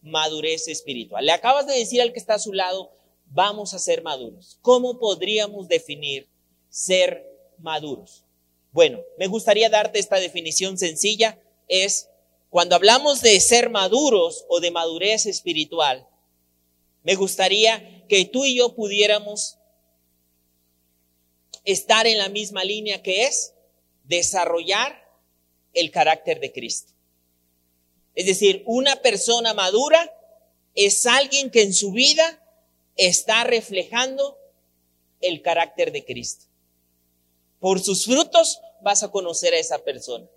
madurez espiritual? Le acabas de decir al que está a su lado, vamos a ser maduros. ¿Cómo podríamos definir ser maduros? Bueno, me gustaría darte esta definición sencilla. Es cuando hablamos de ser maduros o de madurez espiritual, me gustaría que tú y yo pudiéramos estar en la misma línea que es desarrollar el carácter de Cristo. Es decir, una persona madura es alguien que en su vida está reflejando el carácter de Cristo. Por sus frutos vas a conocer a esa persona,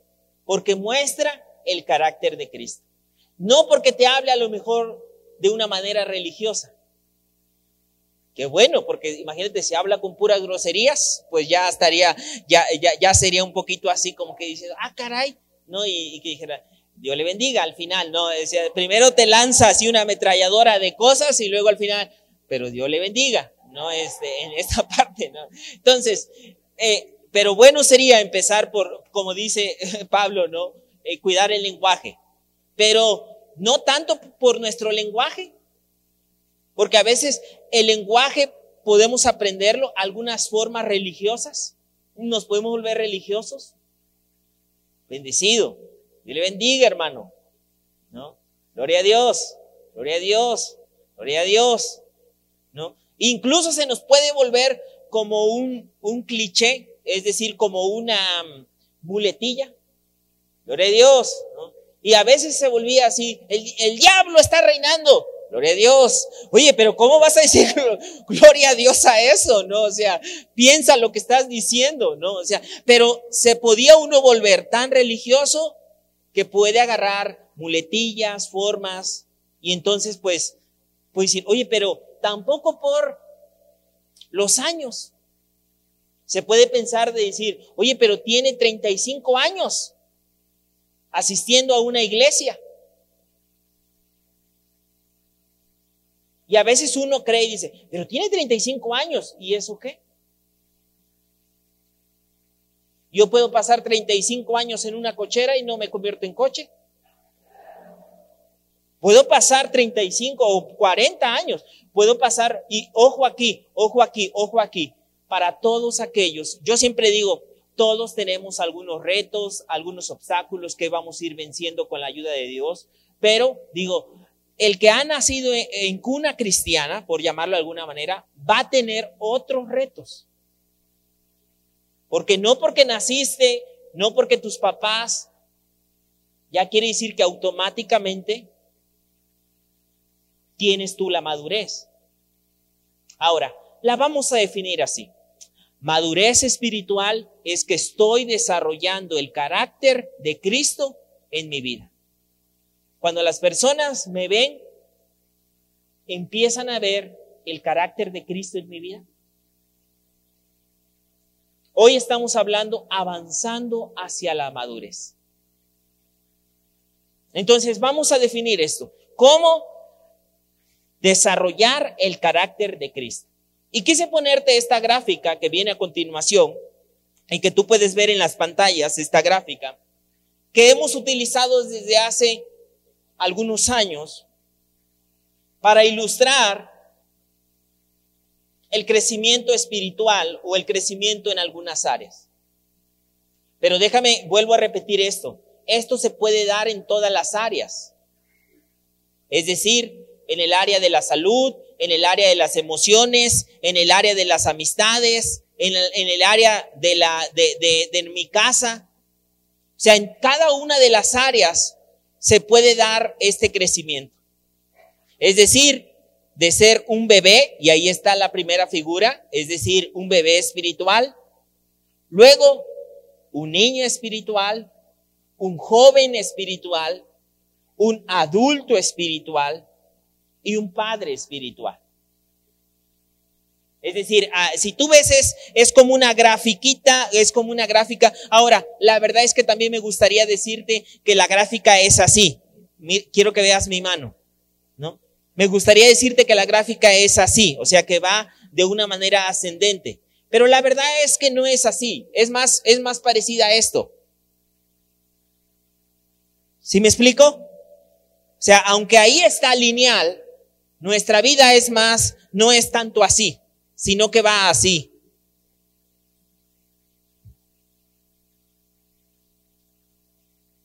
porque muestra el carácter de Cristo. No porque te hable a lo mejor de una manera religiosa. Qué bueno, porque imagínate, si habla con puras groserías, pues ya estaría, ya, ya, sería un poquito así como que dice, ah, caray, ¿no? Y, que dijera, Dios le bendiga al final, ¿no? Decía, primero te lanza así una ametralladora de cosas y luego al final, pero Dios le bendiga, ¿no? Este, en [laughs] esta parte, ¿no? Entonces, eh, pero bueno sería empezar por, como dice [laughs] Pablo, ¿no? Eh, cuidar el lenguaje. Pero no tanto por nuestro lenguaje, porque a veces el lenguaje podemos aprenderlo, algunas formas religiosas, nos podemos volver religiosos. Bendecido. Dios le bendiga, hermano. ¿No? Gloria a Dios. Gloria a Dios. Gloria a Dios. ¿No? Incluso se nos puede volver como un, un cliché es decir, como una muletilla. Gloria a Dios. Y a veces se volvía así, el, diablo está reinando. Gloria a Dios. Oye, pero ¿cómo vas a decir [laughs] gloria a Dios a eso? No, o sea, piensa lo que estás diciendo, ¿no? O sea, pero se podía uno volver tan religioso que puede agarrar muletillas, formas, y entonces pues, puede decir, oye, pero tampoco por los años. Se puede pensar de decir, oye, pero tiene 35 años asistiendo a una iglesia. Y a veces uno cree y dice, pero tiene 35 años, ¿y eso qué? Yo puedo pasar 35 años en una cochera y no me convierto en coche. Puedo pasar 35 o 40 años. Puedo pasar, y ojo aquí, ojo aquí, ojo aquí para todos aquellos. Yo siempre digo, todos tenemos algunos retos, algunos obstáculos que vamos a ir venciendo con la ayuda de Dios, pero digo, el que ha nacido en cuna cristiana, por llamarlo de alguna manera, va a tener otros retos. Porque no porque naciste, no porque tus papás ya quiere decir que automáticamente tienes tú la madurez. Ahora, la vamos a definir así. Madurez espiritual es que estoy desarrollando el carácter de Cristo en mi vida. Cuando las personas me ven, empiezan a ver el carácter de Cristo en mi vida. Hoy estamos hablando avanzando hacia la madurez. Entonces vamos a definir esto. ¿Cómo desarrollar el carácter de Cristo? Y quise ponerte esta gráfica que viene a continuación y que tú puedes ver en las pantallas, esta gráfica, que hemos utilizado desde hace algunos años para ilustrar el crecimiento espiritual o el crecimiento en algunas áreas. Pero déjame, vuelvo a repetir esto. Esto se puede dar en todas las áreas. Es decir, en el área de la salud, en el área de las emociones, en el área de las amistades, en el, área de, la, de, de mi casa. O sea, en cada una de las áreas se puede dar este crecimiento. Es decir, de ser un bebé, y ahí está la primera figura, es decir, un bebé espiritual, luego un niño espiritual, un joven espiritual, un adulto espiritual y un padre espiritual. Es decir, ah, si tú ves es, es como una grafiquita, es como una gráfica. Ahora, la verdad es que también me gustaría decirte que la gráfica es así. Quiero que veas mi mano, ¿no? Me gustaría decirte que la gráfica es así, o sea que va de una manera ascendente. Pero la verdad es que no es así. Es más, es más parecida a esto. ¿Sí me explico? O sea, aunque ahí está lineal, nuestra vida es más, no es tanto así, sino que va así.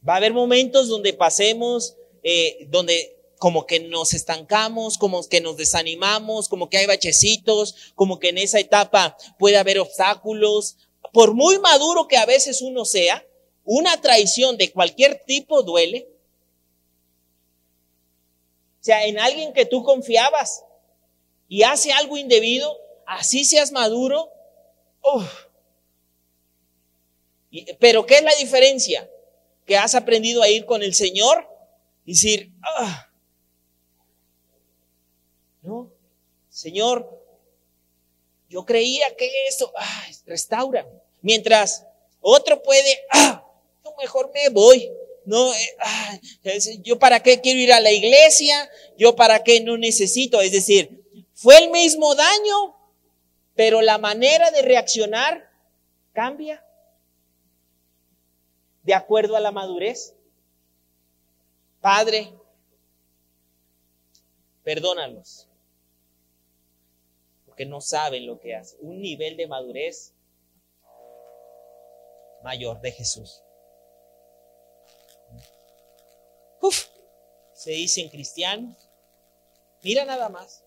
Va a haber momentos donde pasemos, eh, donde como que nos estancamos, como que nos desanimamos, como que hay bachecitos, como que en esa etapa puede haber obstáculos. Por muy maduro que a veces uno sea, una traición de cualquier tipo duele. O sea, en alguien que tú confiabas y hace algo indebido, así seas maduro. pero ¿qué es la diferencia? Que has aprendido a ir con el Señor y decir, ah, no, Señor, yo creía que eso, ay, restaura. Mientras otro puede, ah, yo mejor me voy. No, eh, yo para qué quiero ir a la iglesia, yo para qué no necesito. Es decir, fue el mismo daño, pero la manera de reaccionar cambia de acuerdo a la madurez. Padre, perdónalos porque no saben lo que hacen. Un nivel de madurez mayor de Jesús. Uf, se dicen cristianos. Mira nada más.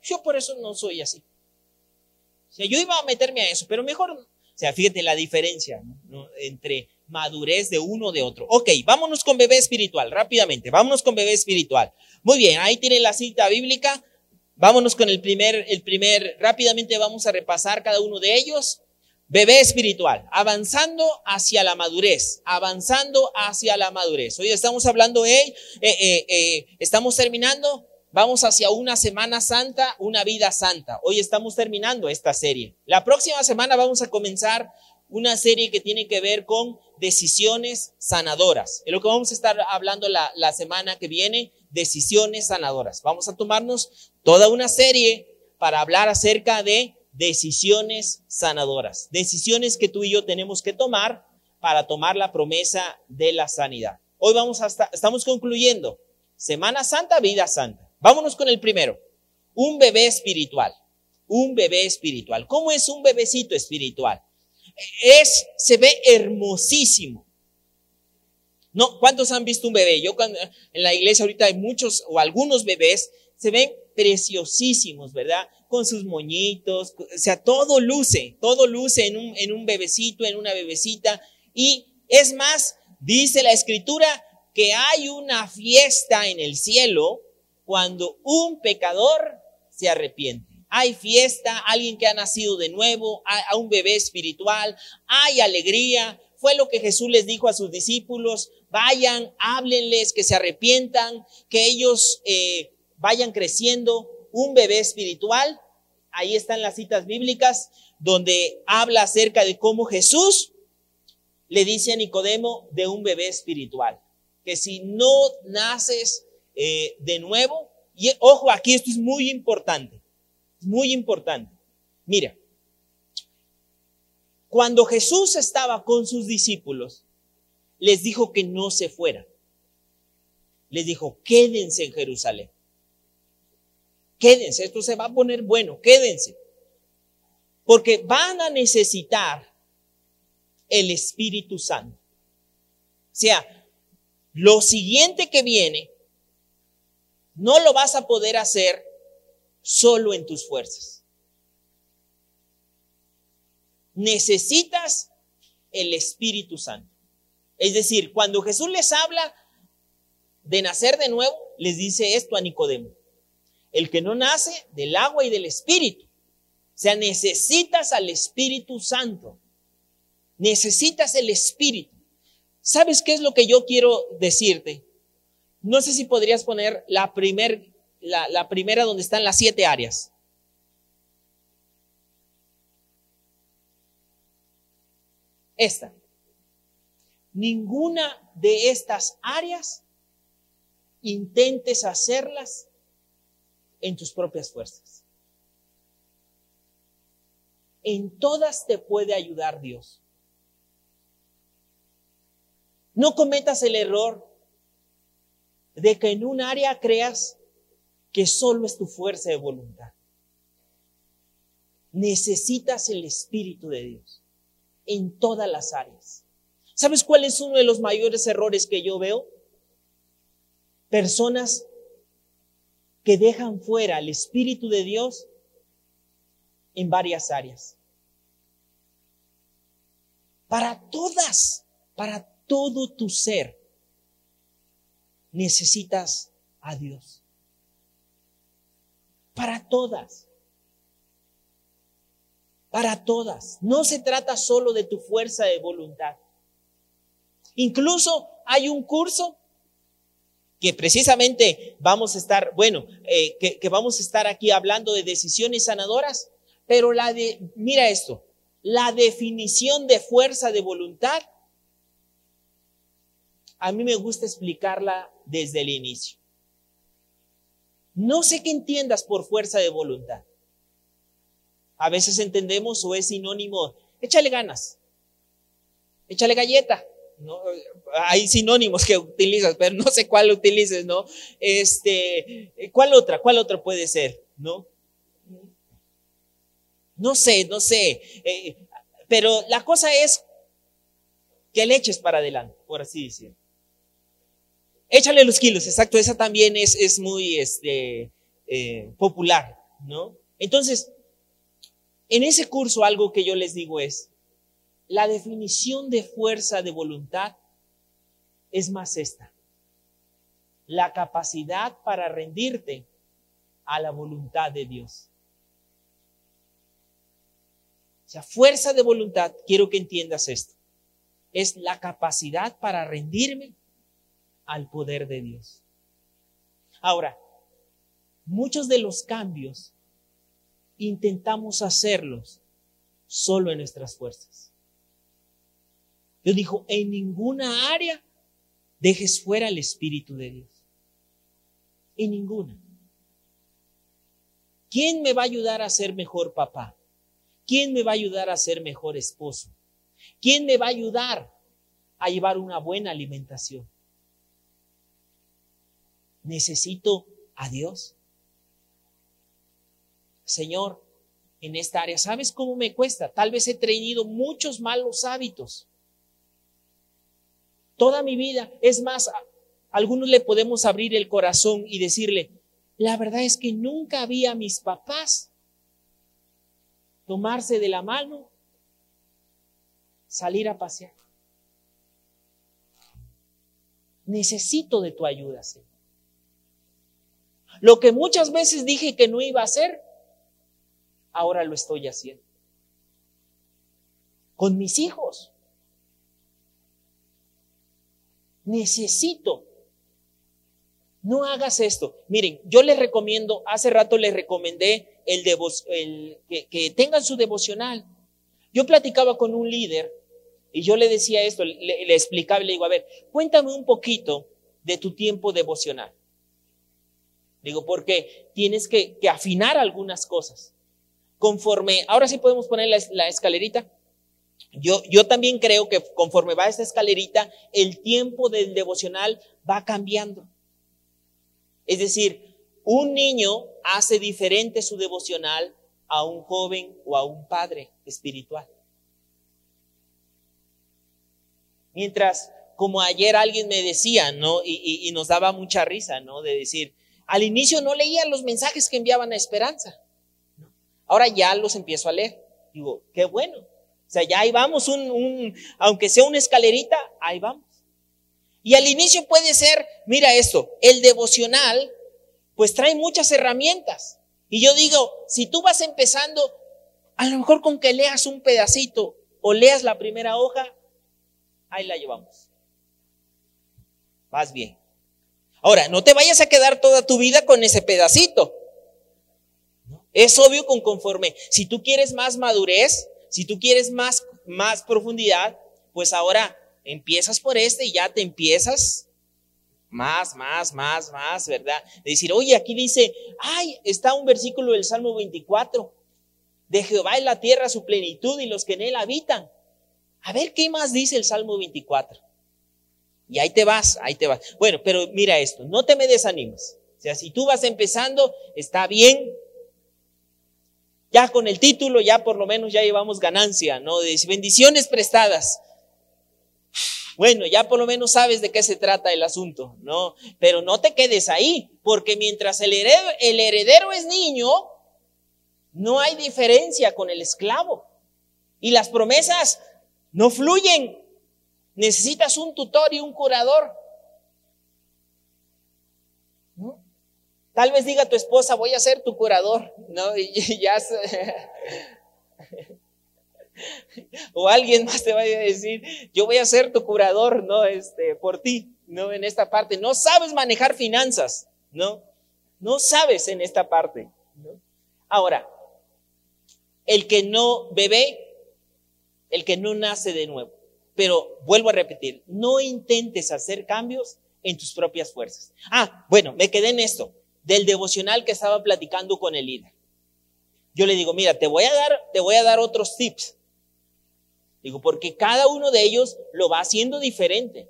Yo por eso no soy así. Yo iba a meterme a eso, pero mejor, o sea, fíjate la diferencia entre madurez de uno de otro. Ok, vámonos con bebé espiritual, rápidamente, vámonos con bebé espiritual. Muy bien, ahí tiene la cita bíblica. Vámonos con el primer, el primer, rápidamente vamos a repasar cada uno de ellos. Bebé espiritual, avanzando hacia la madurez, avanzando hacia la madurez. Hoy estamos hablando, eh, eh, eh, estamos terminando, vamos hacia una Semana Santa, una vida santa. Hoy estamos terminando esta serie. La próxima semana vamos a comenzar una serie que tiene que ver con decisiones sanadoras. Es lo que vamos a estar hablando la, la semana que viene, decisiones sanadoras. Vamos a tomarnos toda una serie para hablar acerca de decisiones sanadoras, decisiones que tú y yo tenemos que tomar para tomar la promesa de la sanidad. Hoy vamos hasta, estamos concluyendo Semana Santa, vida santa. Vámonos con el primero, un bebé espiritual, un bebé espiritual. ¿Cómo es un bebecito espiritual? Es, se ve hermosísimo. No, ¿cuántos han visto un bebé? Yo cuando, en la iglesia ahorita hay muchos o algunos bebés, se ven preciosísimos, ¿verdad? Con sus moñitos, o sea, todo luce, todo luce en un, en un bebecito, en una bebecita. Y es más, Dice la escritura que hay una fiesta en el cielo cuando un pecador se arrepiente. Hay fiesta, alguien que ha nacido de nuevo, a, un bebé espiritual, hay alegría. Fue lo que Jesús les dijo a sus discípulos, vayan, háblenles, que se arrepientan, que ellos eh, vayan creciendo. Un bebé espiritual, ahí están las citas bíblicas, donde habla acerca de cómo Jesús le dice a Nicodemo de un bebé espiritual, que si no naces eh, de nuevo, y ojo, aquí esto es muy importante, muy importante. Mira, cuando Jesús estaba con sus discípulos, les dijo que no se fueran. Les dijo, quédense en Jerusalén. Quédense, esto se va a poner bueno, quédense. Porque van a necesitar el Espíritu Santo. O sea, lo siguiente que viene, no lo vas a poder hacer solo en tus fuerzas. Necesitas el Espíritu Santo. Es decir, cuando Jesús les habla de nacer de nuevo, les dice esto a Nicodemo. El que no nace del agua y del Espíritu o sea, necesitas al Espíritu Santo. Necesitas el Espíritu. ¿Sabes qué es lo que yo quiero decirte? No sé si podrías poner la, primer, la, la primera donde están las siete áreas. Esta. Ninguna de estas áreas intentes hacerlas en tus propias fuerzas. En todas te puede ayudar Dios. No cometas el error de que en un área creas que solo es tu fuerza de voluntad. Necesitas el Espíritu de Dios en todas las áreas. ¿Sabes cuál es uno de los mayores errores que yo veo? Personas que dejan fuera el Espíritu de Dios en varias áreas. Para todas, para todo tu ser, necesitas a Dios. Para todas. Para todas. No se trata solo de tu fuerza de voluntad. Incluso hay un curso que precisamente vamos a estar, bueno, eh, que, que vamos a estar aquí hablando de decisiones sanadoras pero la de, mira esto, la definición de fuerza de voluntad, a mí me gusta explicarla desde el inicio. No sé qué entiendas por fuerza de voluntad. A veces entendemos o es sinónimo, échale ganas, échale galleta. ¿no? Hay sinónimos que utilizas, pero no sé cuál utilices, ¿no? Este, ¿cuál otra? ¿Cuál otra puede ser? ¿No? No sé, no sé. Eh, pero la cosa es que le eches para adelante, por así decirlo. Échale los kilos, exacto, esa también es, es muy este, eh, popular, ¿no? Entonces, en ese curso algo que yo les digo es, la definición de fuerza de voluntad es más esta, la capacidad para rendirte a la voluntad de Dios sea, fuerza de voluntad, quiero que entiendas esto. Es la capacidad para rendirme al poder de Dios. Ahora, muchos de los cambios intentamos hacerlos solo en nuestras fuerzas. Yo dijo, en ninguna área dejes fuera el Espíritu de Dios. En ninguna. ¿Quién me va a ayudar a ser mejor papá? ¿Quién me va a ayudar a ser mejor esposo? ¿Quién me va a ayudar a llevar una buena alimentación? Necesito a Dios. Señor, en esta área, ¿sabes cómo me cuesta? Tal vez he tenido muchos malos hábitos. Toda mi vida, es más, a algunos le podemos abrir el corazón y decirle, la verdad es que nunca había a mis papás tomarse de la mano, salir a pasear. Necesito de tu ayuda, Señor. Lo que muchas veces dije que no iba a hacer, ahora lo estoy haciendo. Con mis hijos. Necesito. No hagas esto. Miren, yo les recomiendo, hace rato les recomendé el, que, que tengan su devocional. Yo platicaba con un líder y yo le decía esto, le, explicaba y le digo, a ver, cuéntame un poquito de tu tiempo devocional. Digo, porque tienes que, afinar algunas cosas. Conforme, ahora sí podemos poner la, escalerita. Yo, yo también creo que conforme va esta escalerita, el tiempo del devocional va cambiando. Es decir, un niño hace diferente su devocional a un joven o a un padre espiritual. Mientras, como ayer alguien me decía, ¿no? Y, nos daba mucha risa, ¿no? De decir, al inicio no leía los mensajes que enviaban a Esperanza. Ahora ya los empiezo a leer. Digo, qué bueno. O sea, ya ahí vamos, un, un, aunque sea una escalerita, ahí vamos. Y al inicio puede ser, mira esto, el devocional, pues trae muchas herramientas. Y yo digo, si tú vas empezando, a lo mejor con que leas un pedacito o leas la primera hoja, ahí la llevamos. Vas bien. Ahora, no te vayas a quedar toda tu vida con ese pedacito. Es obvio con conforme. Si tú quieres más madurez, si tú quieres más, más profundidad, pues ahora empiezas por este y ya te empiezas más, más, más, más, ¿verdad? De decir, oye, aquí dice, ay, está un versículo del Salmo 24, de Jehová en la tierra su plenitud y los que en él habitan. A ver, ¿qué más dice el Salmo 24? Y ahí te vas, ahí te vas. Bueno, pero mira esto, no te me desanimes. O sea, si tú vas empezando, está bien. Ya con el título, ya por lo menos ya llevamos ganancia, ¿no? De bendiciones prestadas. Bueno, ya por lo menos sabes de qué se trata el asunto, ¿no? Pero no te quedes ahí, porque mientras el heredero, el heredero es niño, no hay diferencia con el esclavo. Y las promesas no fluyen. Necesitas un tutor y un curador. Tal vez diga tu esposa, voy a ser tu curador, ¿no? [laughs] Y ya. [laughs] o alguien más te vaya a decir, yo voy a ser tu curador, ¿no? Este, por ti, ¿no? En esta parte. No sabes manejar finanzas, ¿no? No sabes en esta parte. Ahora, el que no bebe el que no nace de nuevo. Pero vuelvo a repetir, no intentes hacer cambios en tus propias fuerzas. Ah, bueno, me quedé en esto, del devocional que estaba platicando con el líder. Yo le digo, mira, te voy a dar, te voy a dar otros tips. Digo, porque cada uno de ellos lo va haciendo diferente.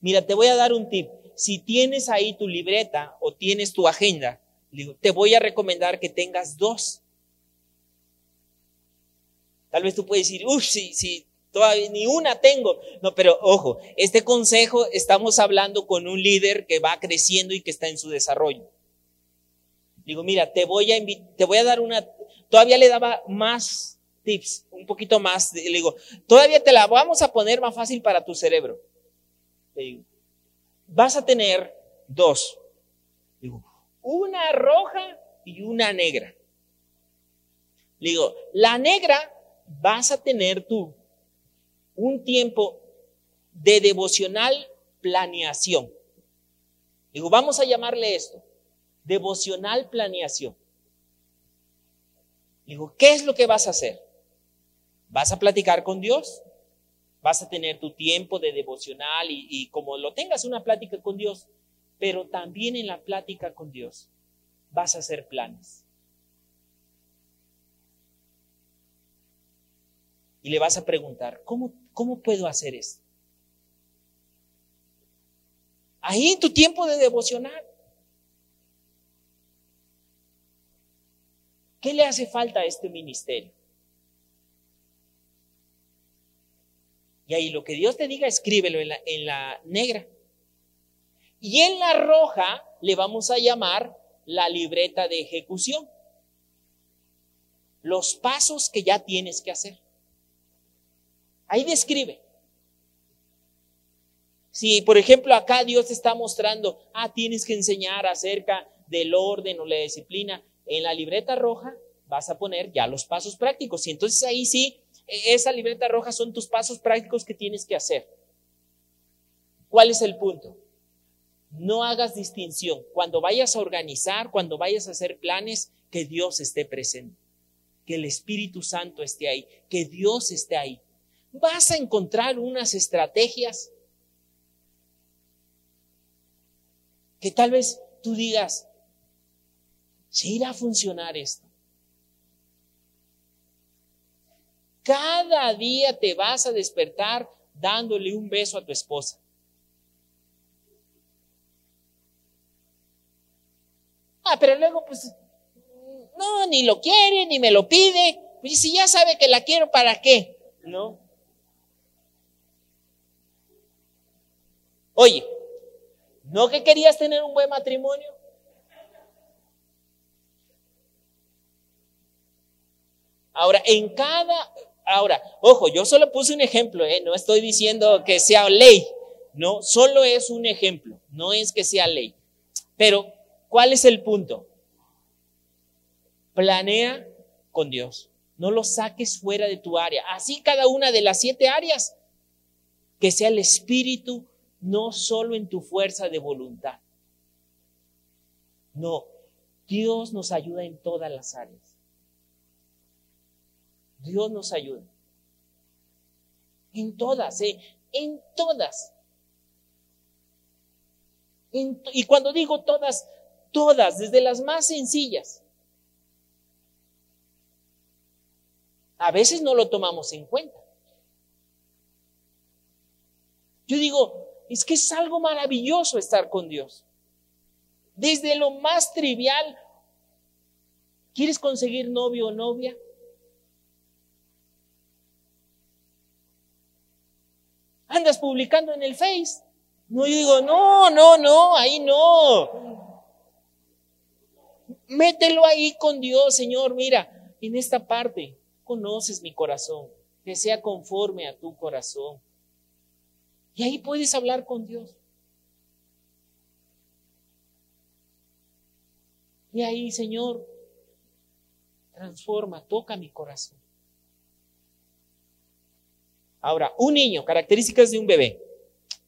Mira, te voy a dar un tip. Si tienes ahí tu libreta o tienes tu agenda, te voy a recomendar que tengas dos. Tal vez tú puedes decir, uff, si, si todavía ni una tengo. No, pero ojo, este consejo estamos hablando con un líder que va creciendo y que está en su desarrollo. Digo, mira, te voy a te voy a dar una, todavía le daba más tips, un poquito más. Le digo, todavía te la vamos a poner más fácil para tu cerebro. Le digo, vas a tener dos. Digo, una roja y una negra. Le digo, la negra vas a tener tú un tiempo de devocional planeación. Digo, vamos a llamarle esto, devocional planeación. Digo, ¿qué es lo que vas a hacer? ¿Vas a platicar con Dios? Vas a tener tu tiempo de devocional y, y como lo tengas una plática con Dios, pero también en la plática con Dios vas a hacer planes. y le vas a preguntar, ¿cómo, cómo puedo hacer esto? Ahí en tu tiempo de devocionar. ¿Qué le hace falta a este ministerio? Y ahí lo que Dios te diga, escríbelo en la, en la negra. Y en la roja le vamos a llamar la libreta de ejecución. Los pasos que ya tienes que hacer. Ahí describe. Si, por ejemplo, acá Dios te está mostrando, ah, tienes que enseñar acerca del orden o la disciplina, en la libreta roja vas a poner ya los pasos prácticos. Y entonces ahí sí, e, esa libreta roja son tus pasos prácticos que tienes que hacer. ¿Cuál es el punto? No hagas distinción. Cuando vayas a organizar, cuando vayas a hacer planes, que Dios esté presente, que el Espíritu Santo esté ahí, que Dios esté ahí. Vas a encontrar unas estrategias que tal vez tú digas, ¿se irá a funcionar esto? Cada día te vas a despertar dándole un beso a tu esposa. Ah, pero luego pues no, ni lo quiere, ni me lo pide. Pues si ya sabe que la quiero, ¿para qué? ¿No? Oye, ¿no que querías tener un buen matrimonio? Ahora, en cada, Ahora, ojo, yo solo puse un ejemplo, ¿eh? no estoy diciendo que sea ley, no, solo es un ejemplo, no es que sea ley. Pero, ¿cuál es el punto? Planea con Dios, no lo saques fuera de tu área, así cada una de las siete áreas, que sea el Espíritu, no solo en tu fuerza de voluntad. No, Dios nos ayuda en todas las áreas. Dios nos ayuda. En todas, ¿eh? En todas. y cuando digo todas, todas, desde las más sencillas. A veces no lo tomamos en cuenta. Yo digo, es que es algo maravilloso estar con Dios. Desde lo más trivial, ¿quieres conseguir novio o novia? andas publicando en el Face. No, yo digo, no, no, no, ahí no. Mételo ahí con Dios, Señor. Mira, en esta parte conoces mi corazón, que sea conforme a tu corazón. Y ahí puedes hablar con Dios. Y ahí, Señor, transforma, toca mi corazón. Ahora, un niño, características de un bebé.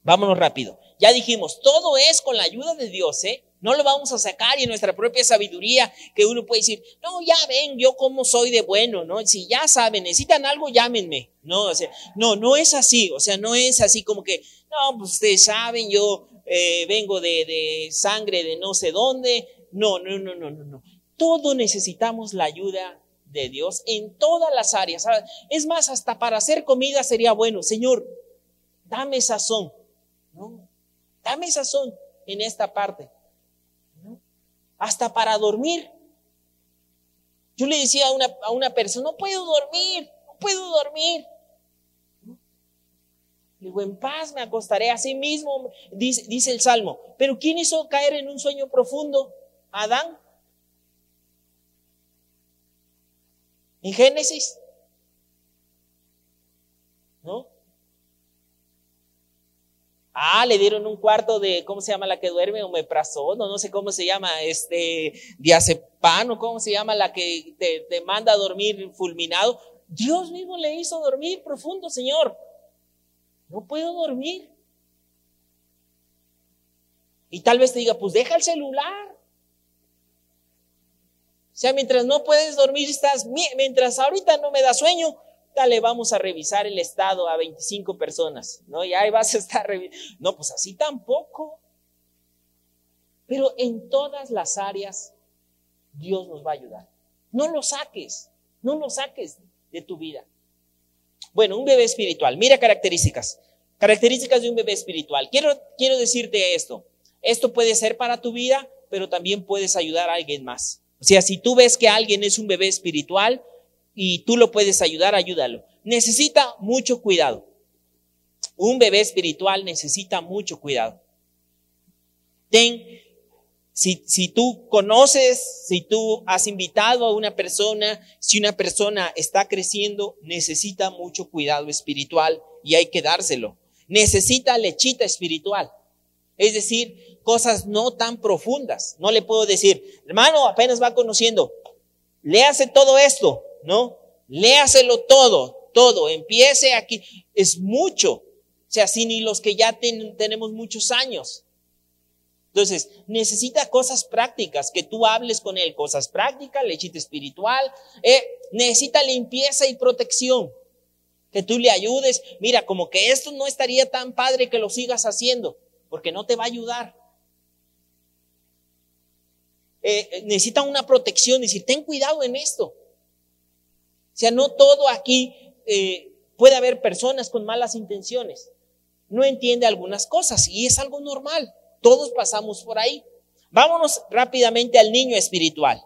Vámonos rápido. Ya dijimos, todo es con la ayuda de Dios, ¿eh? No lo vamos a sacar y nuestra propia sabiduría que uno puede decir, no, ya ven, yo como soy de bueno, ¿no? Si ya saben, necesitan algo, llámenme. No, o sea, no, no es así. O sea, no es así como que, no, pues ustedes saben, yo eh, vengo de, de sangre de no sé dónde. No, no, no, no, no, no. Todo necesitamos la ayuda de Dios en todas las áreas. Es más, hasta para hacer comida sería bueno. Señor, dame sazón. ¿no? Dame sazón en esta parte. Hasta para dormir. Yo le decía a una, a una persona, no puedo dormir, no puedo dormir. Le digo, en paz me acostaré así mismo, dice, dice el Salmo. Pero ¿quién hizo caer en un sueño profundo? Adán. En Génesis. ¿No? Ah, le dieron un cuarto de, ¿cómo se llama la que duerme? Omeprazol, no sé cómo se llama, este, diazepam, o cómo se llama la que te, te manda a dormir fulminado. Dios mismo le hizo dormir profundo, Señor. No puedo dormir. Y tal vez te diga, pues deja el celular. O sea, mientras no puedes dormir, estás, mientras ahorita no me da sueño, dale, vamos a revisar el estado a 25 personas, ¿no? Y ahí vas a estar No, pues así tampoco. Pero en todas las áreas, Dios nos va a ayudar. No lo saques, no lo saques de tu vida. Bueno, un bebé espiritual. Mira características. Características de un bebé espiritual. Quiero, quiero decirte esto. Esto puede ser para tu vida, pero también puedes ayudar a alguien más. O sea, si tú ves que alguien es un bebé espiritual y tú lo puedes ayudar, ayúdalo. Necesita mucho cuidado. Un bebé espiritual necesita mucho cuidado. Ten, si, si tú conoces, si tú has invitado a una persona, si una persona está creciendo, necesita mucho cuidado espiritual y hay que dárselo. necesita lechita espiritual. Es decir, cosas no tan profundas. No le puedo decir, hermano, apenas va conociendo, léase todo esto, ¿no? Léaselo todo, todo, empiece aquí. Es mucho. O sea, si ni los que ya tenemos muchos años. Entonces, necesita cosas prácticas, que tú hables con él, cosas prácticas, lechita espiritual, eh, necesita limpieza y protección, que tú le ayudes. Mira, como que esto no estaría tan padre que lo sigas haciendo, porque no te va a ayudar. Eh, eh, necesita una protección, decir, ten cuidado en esto. Sea, no todo aquí puede haber personas con malas intenciones. No entiende algunas cosas y es algo normal. Todos pasamos por ahí. Vámonos rápidamente al niño espiritual.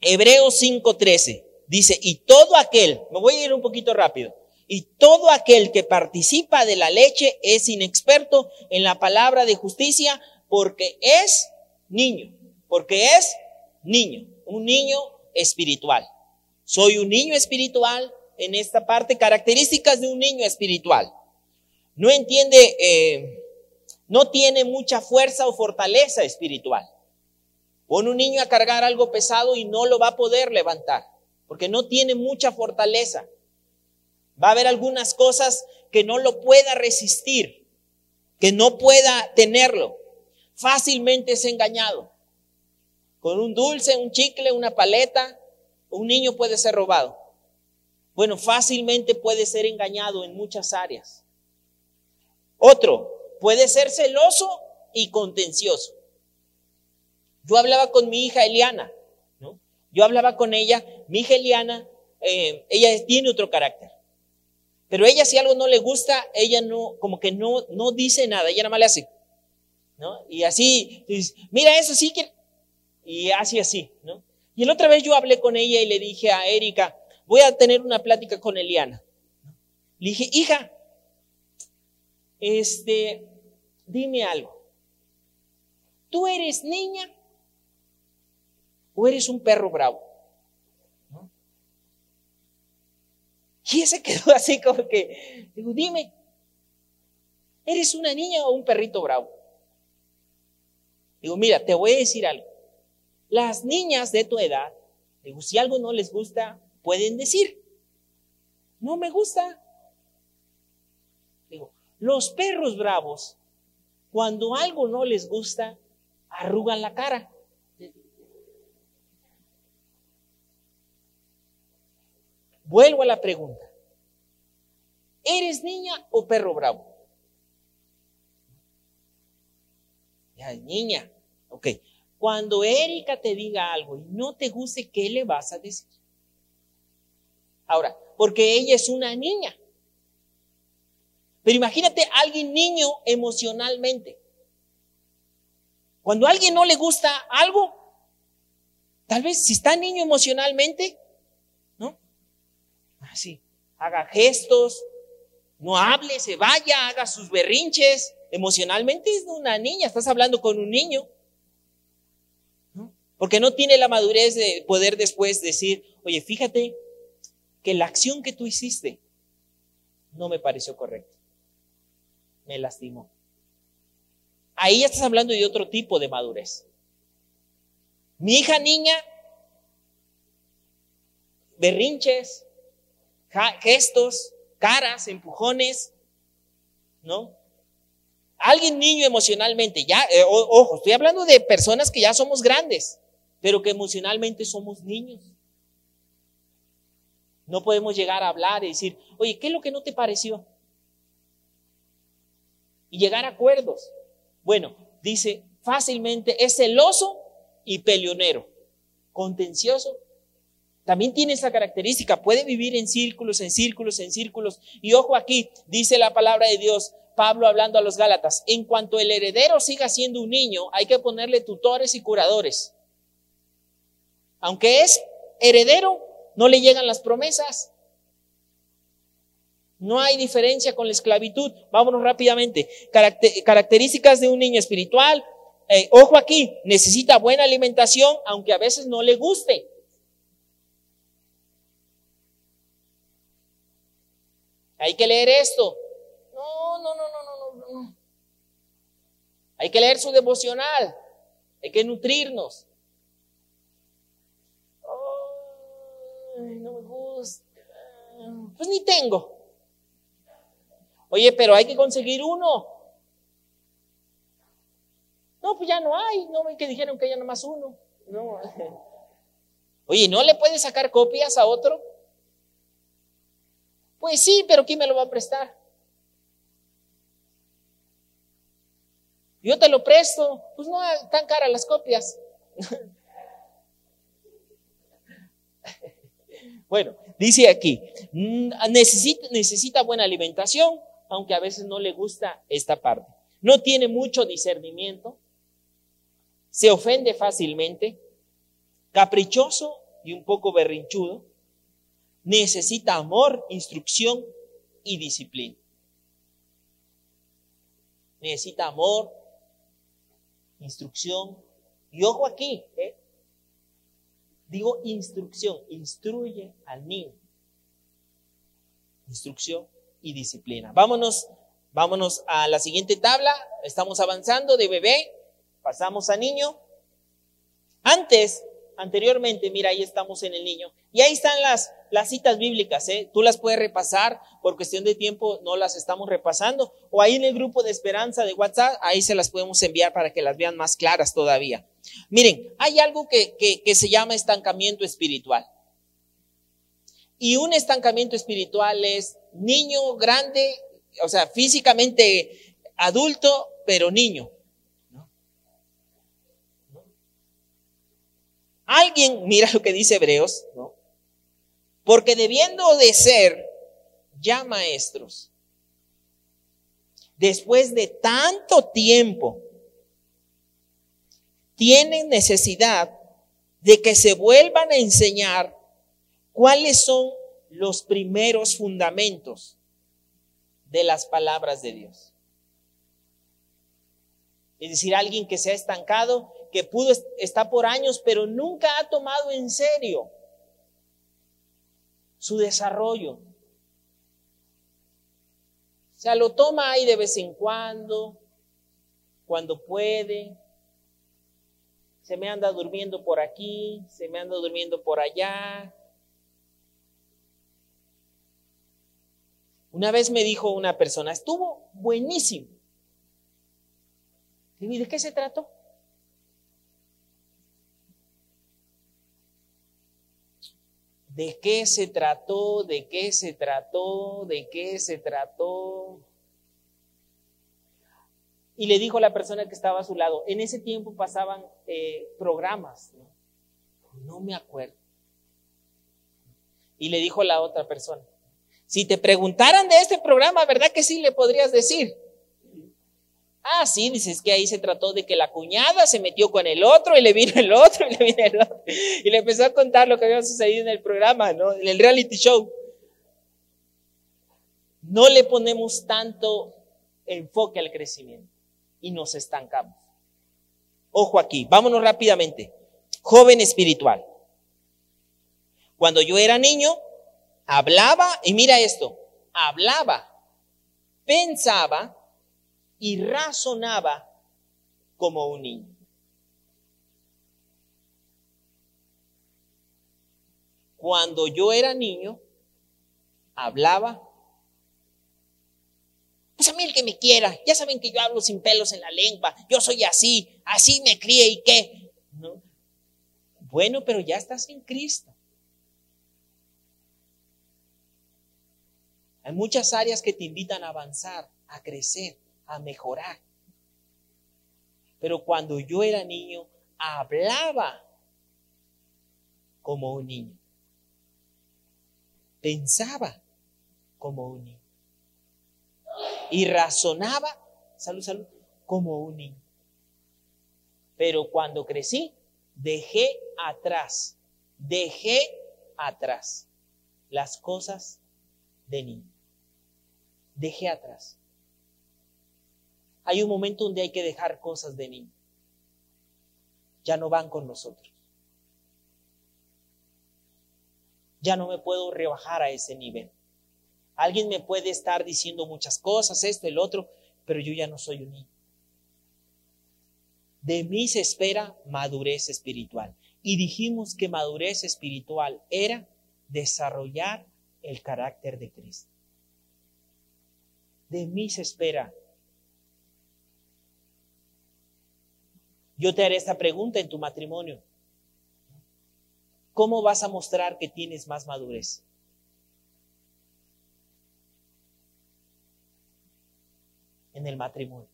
Hebreos 5:13 dice, y todo aquel, me voy a ir un poquito rápido, y todo aquel que participa de la leche es inexperto en la palabra de justicia porque es niño, porque es niño, un niño espiritual. Soy un niño espiritual en esta parte, características de un niño espiritual. No entiende eh, no tiene mucha fuerza o fortaleza espiritual. Pone un niño a cargar algo pesado y no lo va a poder levantar, porque no tiene mucha fortaleza. Va a haber algunas cosas que no lo pueda resistir, que no pueda tenerlo. Fácilmente es engañado. Con un dulce, un chicle, una paleta, un niño puede ser robado. Bueno, fácilmente puede ser engañado en muchas áreas. Otro, puede ser celoso y contencioso. Yo hablaba con mi hija Eliana, ¿no? Yo hablaba con ella, mi hija Eliana, eh, ella tiene otro carácter. Pero ella si algo no le gusta, ella no, como que no, no dice nada, ella nada más le hace, ¿no? Y así, mira eso sí que, y así así, ¿no? Y la otra vez yo hablé con ella y le dije a Erika, voy a tener una plática con Eliana. Le dije, hija, este, dime algo. ¿Tú eres niña o eres un perro bravo? Y ese quedó así como que, digo, dime, ¿eres una niña o un perrito bravo? Digo, mira, te voy a decir algo. Las niñas de tu edad, si algo no les gusta, pueden decir, no me gusta. Digo, los perros bravos cuando algo no les gusta, arrugan la cara. Vuelvo a la pregunta. ¿Eres niña o perro bravo? Ya, niña. Ok. Cuando Erika te diga algo y no te guste, ¿qué le vas a decir? Ahora, porque ella es una niña. Pero imagínate a alguien niño emocionalmente. Cuando a alguien no le gusta algo, tal vez si está niño emocionalmente, ¿no? Así, haga gestos, no hable, se vaya, haga sus berrinches. Emocionalmente es una niña, estás hablando con un niño. Porque no tiene la madurez de poder después decir, oye, fíjate que la acción que tú hiciste no me pareció correcta me lastimó. Ahí ya estás hablando de otro tipo de madurez. Mi hija niña, berrinches, gestos, caras, empujones, ¿no? Alguien niño emocionalmente, ya, eh, ojo, estoy hablando de personas que ya somos grandes, pero que emocionalmente somos niños. No podemos llegar a hablar y decir, oye, ¿qué es lo que no te pareció? y llegar a acuerdos. Bueno, dice fácilmente, es celoso y peleonero, contencioso. También tiene esa característica, puede vivir en círculos, en círculos, en círculos. Y ojo aquí, dice la palabra de Dios, Pablo hablando a los Gálatas, en cuanto el heredero siga siendo un niño, hay que ponerle tutores y curadores. Aunque es heredero, no le llegan las promesas. No hay diferencia con la esclavitud. Vámonos rápidamente. características de un niño espiritual. Eh, ojo aquí, necesita buena alimentación, aunque a veces no le guste. Hay que leer esto. No, No, no, no, no, no, no, no. Hay que leer su devocional. Hay que nutrirnos. No me gusta. Pues ni tengo. Oye, pero hay que conseguir uno. No, pues ya no hay. No ven que dijeron que hay nomás uno. No. Oye, ¿no le puedes sacar copias a otro? Pues sí, pero ¿quién me lo va a prestar? Yo te lo presto. Pues no, tan caras las copias. [laughs] bueno, dice aquí, mm, necesita, necesita buena alimentación, aunque a veces no le gusta esta parte. No tiene mucho discernimiento, se ofende fácilmente, caprichoso y un poco berrinchudo, necesita amor, instrucción y disciplina. Necesita amor, instrucción y ojo aquí, ¿eh? Digo instrucción, instruye al niño. Instrucción y disciplina. Vámonos, vámonos a la siguiente tabla. Estamos avanzando de bebé, pasamos a niño. Antes, anteriormente, mira, ahí estamos en el niño. Y ahí están las, las citas bíblicas, ¿eh? Tú las puedes repasar, por cuestión de tiempo no las estamos repasando. O ahí en el grupo de esperanza de WhatsApp, ahí se las podemos enviar para que las vean más claras todavía. Miren, hay algo que, que se llama estancamiento espiritual. Y un estancamiento espiritual es niño grande, o sea, físicamente adulto, pero niño. Alguien, mira lo que dice Hebreos, ¿no? Porque debiendo de ser ya maestros, después de tanto tiempo, tienen necesidad de que se vuelvan a enseñar cuáles son los primeros fundamentos de las palabras de Dios. Es decir, alguien que se ha estancado, que pudo estar por años, pero nunca ha tomado en serio su desarrollo. O sea, lo toma ahí de vez en cuando, cuando puede. Se me anda durmiendo por aquí, se me anda durmiendo por allá. Una vez me dijo una persona, estuvo buenísimo. ¿Y de qué se trató? ¿De qué se trató? ¿De qué se trató? ¿De qué se trató? Y le dijo a la persona que estaba a su lado, en ese tiempo pasaban eh, programas, ¿no? no me acuerdo. Y le dijo a la otra persona, si te preguntaran de este programa, ¿verdad que sí le podrías decir? Ah, sí, dices que ahí se trató de que la cuñada se metió con el otro y le vino el otro y le vino el otro. Y le empezó a contar lo que había sucedido en el programa, ¿no? En el reality show. No le ponemos tanto enfoque al crecimiento y nos estancamos. Ojo aquí, vámonos rápidamente. Joven espiritual. Cuando yo era niño, hablaba, y mira esto, hablaba, pensaba y razonaba como un niño. Cuando yo era niño, hablaba. Pues a mí el que me quiera, ya saben que yo hablo sin pelos en la lengua, yo soy así, así me crié y qué. ¿No? Bueno, pero ya estás en Cristo. Hay muchas áreas que te invitan a avanzar, a crecer a mejorar. Pero cuando yo era niño, hablaba como un niño. Pensaba como un niño. Y razonaba, salud, salud, como un niño. Pero cuando crecí, dejé atrás, dejé atrás las cosas de niño. Dejé atrás hay un momento donde hay que dejar cosas de niño. Ya no van con nosotros. Ya no me puedo rebajar a ese nivel. Alguien me puede estar diciendo muchas cosas, esto, el otro, pero yo ya no soy un niño. De mí se espera madurez espiritual. Y dijimos que madurez espiritual era desarrollar el carácter de Cristo. De mí se espera. Yo te haré esta pregunta en tu matrimonio. ¿Cómo vas a mostrar que tienes más madurez? En el matrimonio.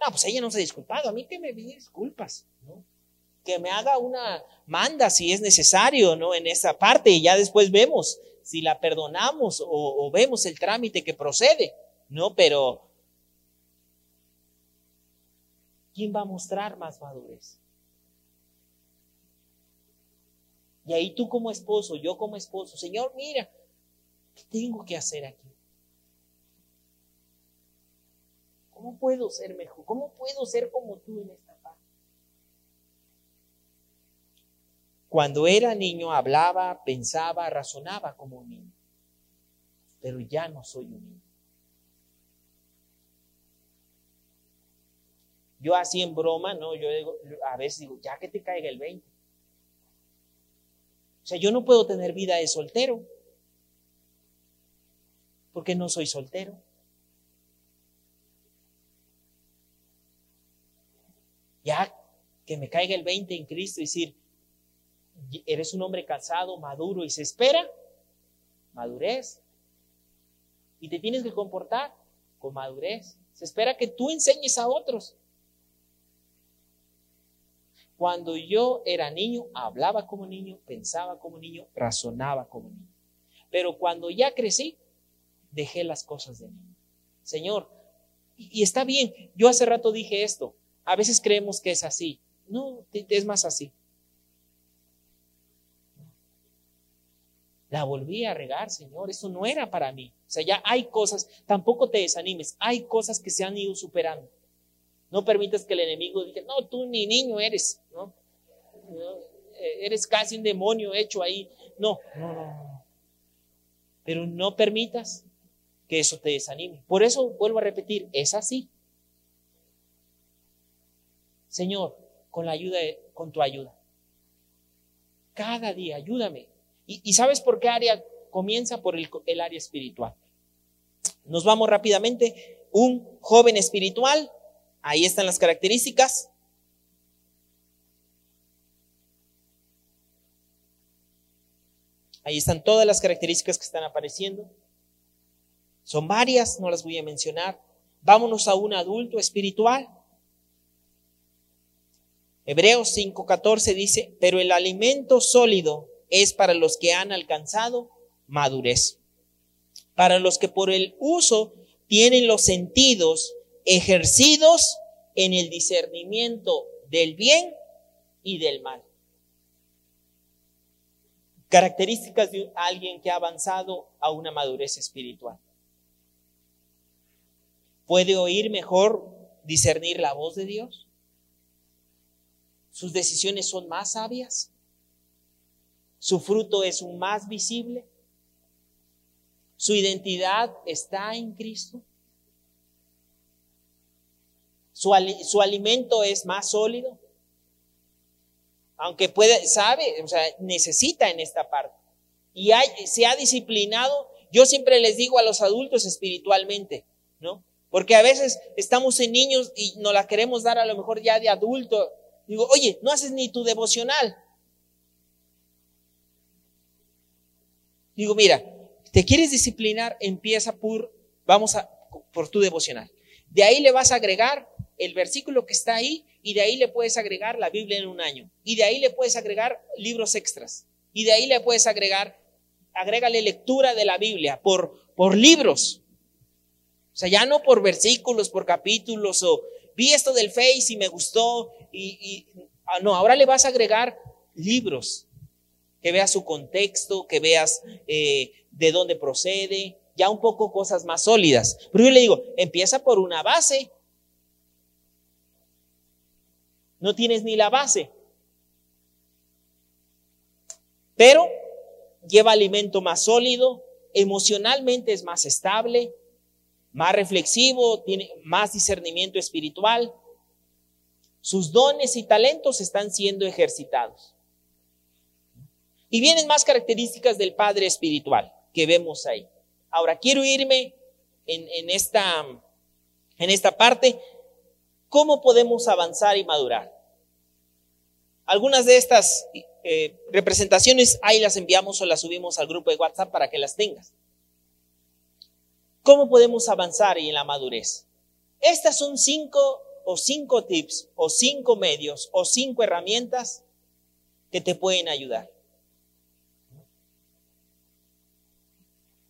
No, pues ella no se ha disculpado. A mí que me disculpas, ¿no? Que me haga una manda si es necesario, ¿no? En esa parte y ya después vemos si la perdonamos o vemos el trámite que procede, ¿no? Pero ¿quién va a mostrar más madurez? Y ahí tú como esposo, yo como esposo, Señor, mira, ¿qué tengo que hacer aquí? ¿Cómo puedo ser mejor? ¿Cómo puedo ser como tú en esta parte? Cuando era niño hablaba, pensaba, razonaba como un niño, pero ya no soy un niño. Yo así en broma, ¿no? Yo digo, a veces digo, ya que te caiga el 20. O sea, yo no puedo tener vida de soltero, porque no soy soltero. Ya que me caiga el 20 en Cristo y decir, eres un hombre casado, maduro y se espera madurez. Y te tienes que comportar con madurez. Se espera que tú enseñes a otros. Cuando yo era niño, hablaba como niño, pensaba como niño, razonaba como niño. Pero cuando ya crecí, dejé las cosas de niño. Señor, y, está bien, yo hace rato dije esto, a veces creemos que es así. No, es más así. La volví a regar, Señor, eso no era para mí. O sea, ya hay cosas, tampoco te desanimes, hay cosas que se han ido superando. No permitas que el enemigo diga, no, tú ni niño eres, ¿no? Eh, eres casi un demonio hecho ahí. No, no, no. Pero no permitas que eso te desanime. Por eso vuelvo a repetir, es así. Señor, con la ayuda, con tu ayuda. Cada día, ayúdame. Y, sabes por qué área comienza por el área espiritual. Nos vamos rápidamente. Un joven espiritual Ahí están las características. Ahí están todas las características que están apareciendo. Son varias, no las voy a mencionar. Vámonos a un adulto espiritual. Hebreos 5:14 dice, pero el alimento sólido es para los que han alcanzado madurez, para los que por el uso tienen los sentidos ejercidos en el discernimiento del bien y del mal. Características de alguien que ha avanzado a una madurez espiritual. Puede oír mejor, discernir la voz de Dios. Sus decisiones son más sabias. Su fruto es más visible. Su identidad está en Cristo. Su, alimento es más sólido. Aunque puede, sabe, o sea, necesita en esta parte. Y hay, se ha disciplinado. Yo siempre les digo a los adultos espiritualmente, ¿no? Porque a veces estamos en niños y nos la queremos dar a lo mejor ya de adulto. Digo, oye, no haces ni tu devocional. Digo, mira, te quieres disciplinar, empieza por, vamos a, por tu devocional. De ahí le vas a agregar el versículo que está ahí y de ahí le puedes agregar la Biblia en un año. Y de ahí le puedes agregar libros extras. Y de ahí le puedes agregar, agrégale lectura de la Biblia por, por libros. O sea, ya no por versículos, por capítulos o vi esto del Face y me gustó y, ah, no, ahora le vas a agregar libros, que veas su contexto, que veas eh, de dónde procede, ya un poco cosas más sólidas. Pero yo le digo, empieza por una base no tienes ni la base. Pero lleva alimento más sólido, emocionalmente es más estable, más reflexivo, tiene más discernimiento espiritual. Sus dones y talentos están siendo ejercitados. Y vienen más características del Padre espiritual que vemos ahí. Ahora, quiero irme en, esta, en esta parte. ¿Cómo podemos avanzar y madurar? Algunas de estas eh, representaciones ahí las enviamos o las subimos al grupo de WhatsApp para que las tengas. ¿Cómo podemos avanzar en la madurez? Estas son cinco o cinco tips o cinco medios o cinco herramientas que te pueden ayudar.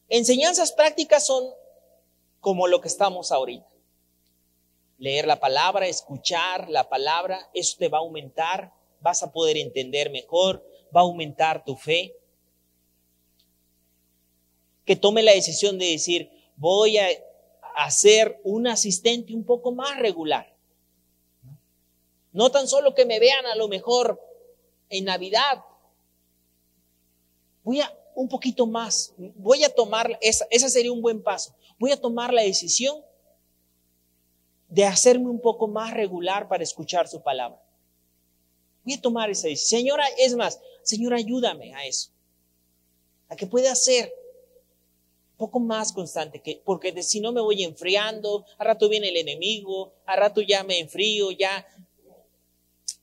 Enseñanzas prácticas son como lo que estamos ahorita. Leer la palabra, escuchar la palabra, eso te va a aumentar, vas a poder entender mejor, va a aumentar tu fe. Que tome la decisión de decir, voy a hacer un asistente un poco más regular. No tan solo que me vean a lo mejor en Navidad. Voy a un poquito más. Voy a tomar, esa, sería un buen paso. Voy a tomar la decisión de hacerme un poco más regular para escuchar su palabra. Voy a tomar esa decisión. Señora, es más, Señor, ayúdame a eso. A que pueda ser un poco más constante, que, porque si no me voy enfriando, a rato viene el enemigo, a rato ya me enfrío, ya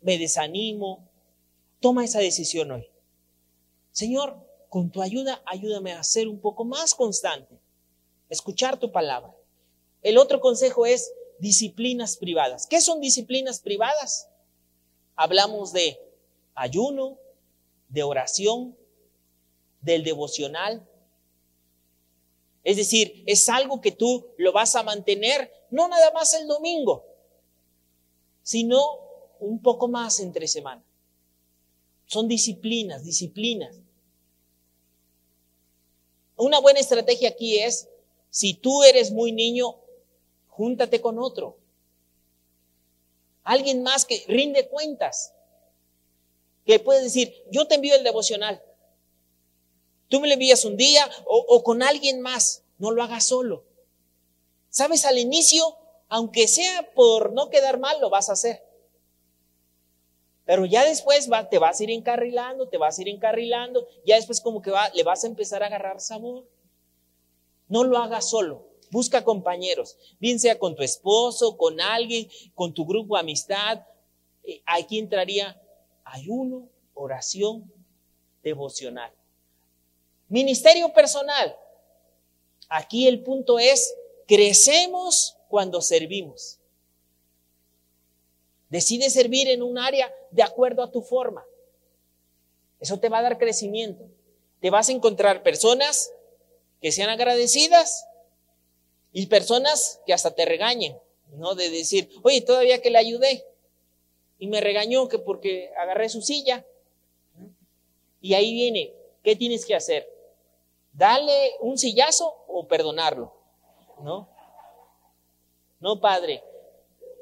me desanimo. Toma esa decisión hoy. Señor, con tu ayuda, ayúdame a ser un poco más constante, escuchar tu palabra. El otro consejo es disciplinas privadas. ¿Qué son disciplinas privadas? Hablamos de ayuno, de oración, del devocional. Es decir, es algo que tú lo vas a mantener no nada más el domingo, sino un poco más entre semana. Son disciplinas, disciplinas. Una buena estrategia aquí es, si tú eres muy niño, júntate con otro. Alguien más que rinde cuentas. Que puede decir, yo te envío el devocional. Tú me lo envías un día o, con alguien más. No lo hagas solo. Sabes, al inicio, aunque sea por no quedar mal, lo vas a hacer. Pero ya después te vas a ir encarrilando, te vas a ir encarrilando, ya después como que va, le vas a empezar a agarrar sabor. No lo hagas solo, busca compañeros, bien sea con tu esposo, con alguien, con tu grupo de amistad. Eh, aquí entraría ayuno, oración, devocional. Ministerio personal. Aquí el punto es, crecemos cuando servimos. Decide servir en un área de acuerdo a tu forma. Eso te va a dar crecimiento. Te vas a encontrar personas que sean agradecidas y personas que hasta te regañen, ¿no? De decir, oye, todavía que le ayudé y me regañó que porque agarré su silla. Y ahí viene, ¿qué tienes que hacer? ¿Dale un sillazo o perdonarlo? ¿No? No, padre,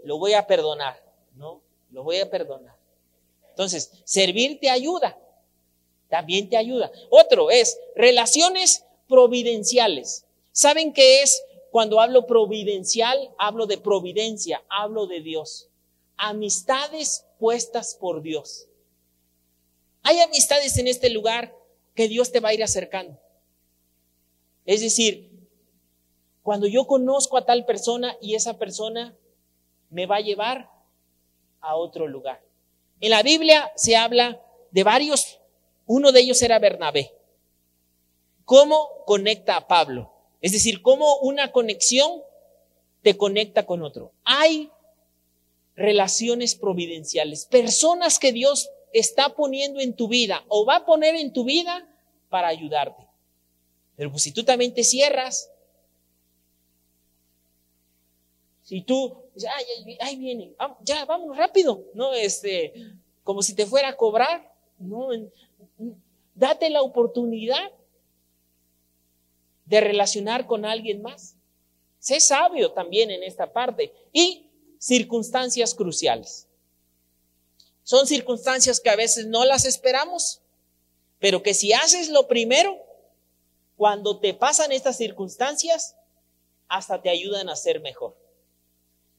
lo voy a perdonar. No, lo voy a perdonar. Entonces, servir te ayuda, también te ayuda. Otro es relaciones providenciales. ¿Saben qué es? Cuando hablo providencial, hablo de providencia, hablo de Dios. Amistades puestas por Dios. Hay amistades en este lugar que Dios te va a ir acercando. Es decir, cuando yo conozco a tal persona y esa persona me va a llevar a otro lugar. En la Biblia se habla de varios, uno de ellos era Bernabé. ¿Cómo conecta a Pablo? Es decir, cómo una conexión te conecta con otro. Hay relaciones providenciales, personas que Dios está poniendo en tu vida o va a poner en tu vida para ayudarte. Pero pues si tú también te cierras, si tú ay, ahí viene, ya, vámonos rápido, ¿no? Este, como si te fuera a cobrar, ¿no? Date la oportunidad de relacionar con alguien más. Sé sabio también en esta parte. Y circunstancias cruciales. Son circunstancias que a veces no las esperamos, pero que si haces lo primero, cuando te pasan estas circunstancias, hasta te ayudan a ser mejor.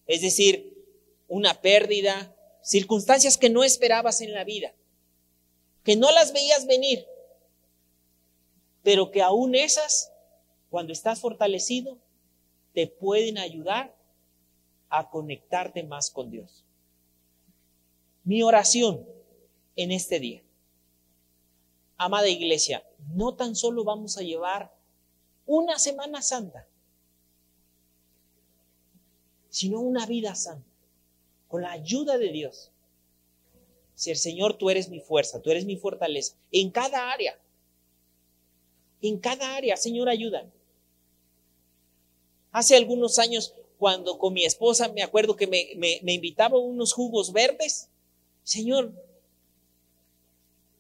Es decir, una pérdida, circunstancias que no esperabas en la vida, que no las veías venir, pero que aún esas, cuando estás fortalecido, te pueden ayudar a conectarte más con Dios. Mi oración en este día. Amada iglesia, no tan solo vamos a llevar una Semana Santa, sino una vida santa, con la ayuda de Dios. Si el Señor, tú eres mi fuerza, tú eres mi fortaleza, en cada área, en cada área, Señor, ayúdame. Hace algunos años, cuando con mi esposa me acuerdo que me, me, invitaba unos jugos verdes, Señor,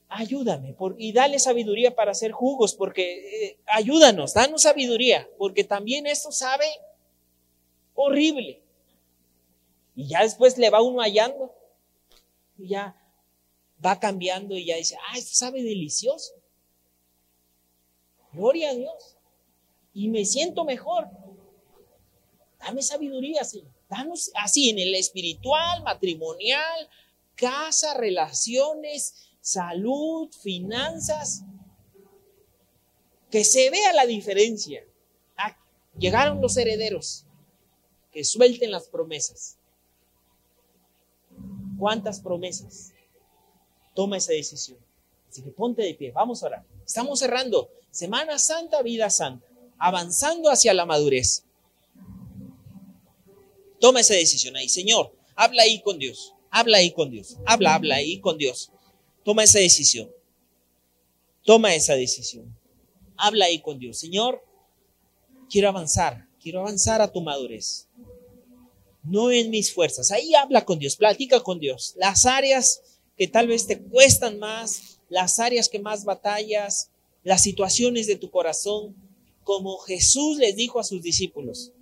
ayúdame y dale sabiduría para hacer jugos, porque eh, ayúdanos, danos sabiduría, porque también esto sabe horrible. Y ya después le va uno hallando, y ya va cambiando y ya dice, ah, esto sabe delicioso. Gloria a Dios. Y me siento mejor. Dame sabiduría, Señor. Danos así en el espiritual, matrimonial, casa, relaciones, salud, finanzas. Que se vea la diferencia. Ah, llegaron los herederos. Que suelten las promesas. ¿Cuántas promesas? Toma esa decisión. Así que ponte de pie. Vamos a orar. Estamos cerrando Semana Santa, vida santa. Avanzando hacia la madurez. Toma esa decisión ahí. Señor, habla ahí con Dios. Habla ahí con Dios. Habla, habla ahí con Dios. Toma esa decisión. Toma esa decisión. Habla ahí con Dios. Señor, quiero avanzar. Quiero avanzar a tu madurez. No en mis fuerzas. Ahí habla con Dios. Platica con Dios. Las áreas que tal vez te cuestan más. Las áreas que más batallas. Las situaciones de tu corazón. Como Jesús les dijo a sus discípulos.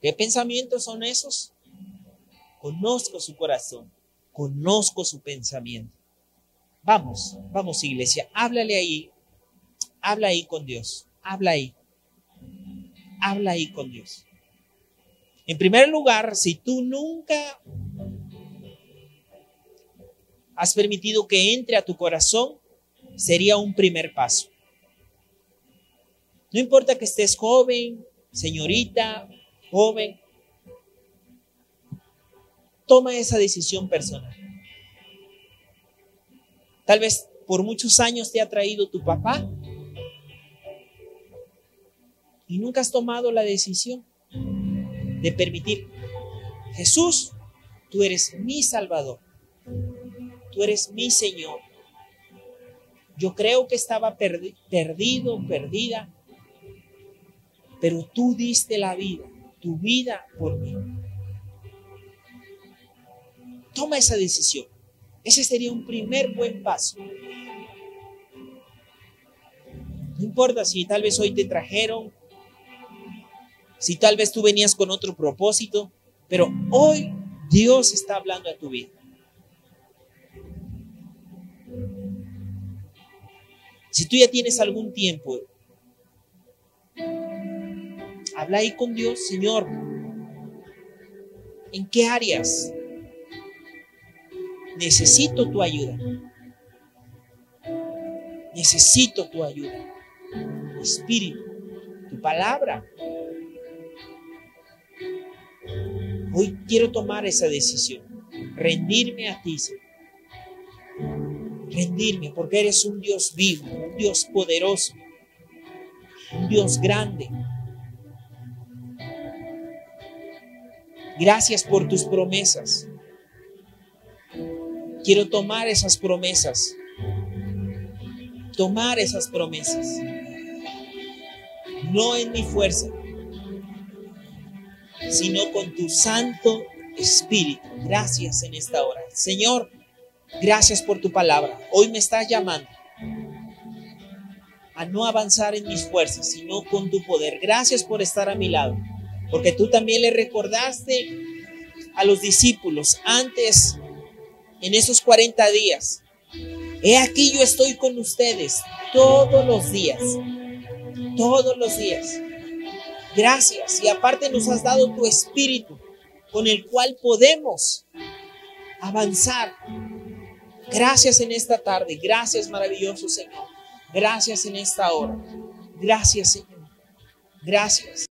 ¿Qué pensamientos son esos? Conozco su corazón, conozco su pensamiento. Vamos, vamos iglesia, háblale ahí, habla ahí con Dios, habla ahí, habla ahí con Dios. En primer lugar, si tú nunca has permitido que entre a tu corazón, sería un primer paso. No importa que estés joven, señorita, joven, toma esa decisión personal. Tal vez por muchos años te ha traído tu papá y nunca has tomado la decisión de permitir, Jesús, tú eres mi Salvador, tú eres mi Señor. Yo creo que estaba perdido, perdida, pero tú diste la vida tu vida por mí. Toma esa decisión. Ese sería un primer buen paso. No importa si tal vez hoy te trajeron, si tal vez tú venías con otro propósito, pero hoy Dios está hablando a tu vida. Si tú ya tienes algún tiempo Habla ahí con Dios, Señor. ¿En qué áreas necesito tu ayuda? Necesito tu ayuda. Espíritu, tu palabra. Hoy quiero tomar esa decisión. Rendirme a ti, Señor. Rendirme porque eres un Dios vivo, un Dios poderoso, un Dios grande Gracias por tus promesas. Quiero tomar esas promesas. Tomar esas promesas. No en mi fuerza, sino con tu Santo Espíritu. Gracias en esta hora. Señor, gracias por tu palabra. Hoy me estás llamando a no avanzar en mis fuerzas, sino con tu poder. Gracias por estar a mi lado. Porque tú también le recordaste a los discípulos antes, en esos 40 días, he aquí yo estoy con ustedes todos los días todos los días. Gracias. Y aparte nos has dado tu espíritu con el cual podemos avanzar. Gracias en esta tarde. Gracias maravilloso Señor. Gracias en esta hora. Gracias Señor. Gracias.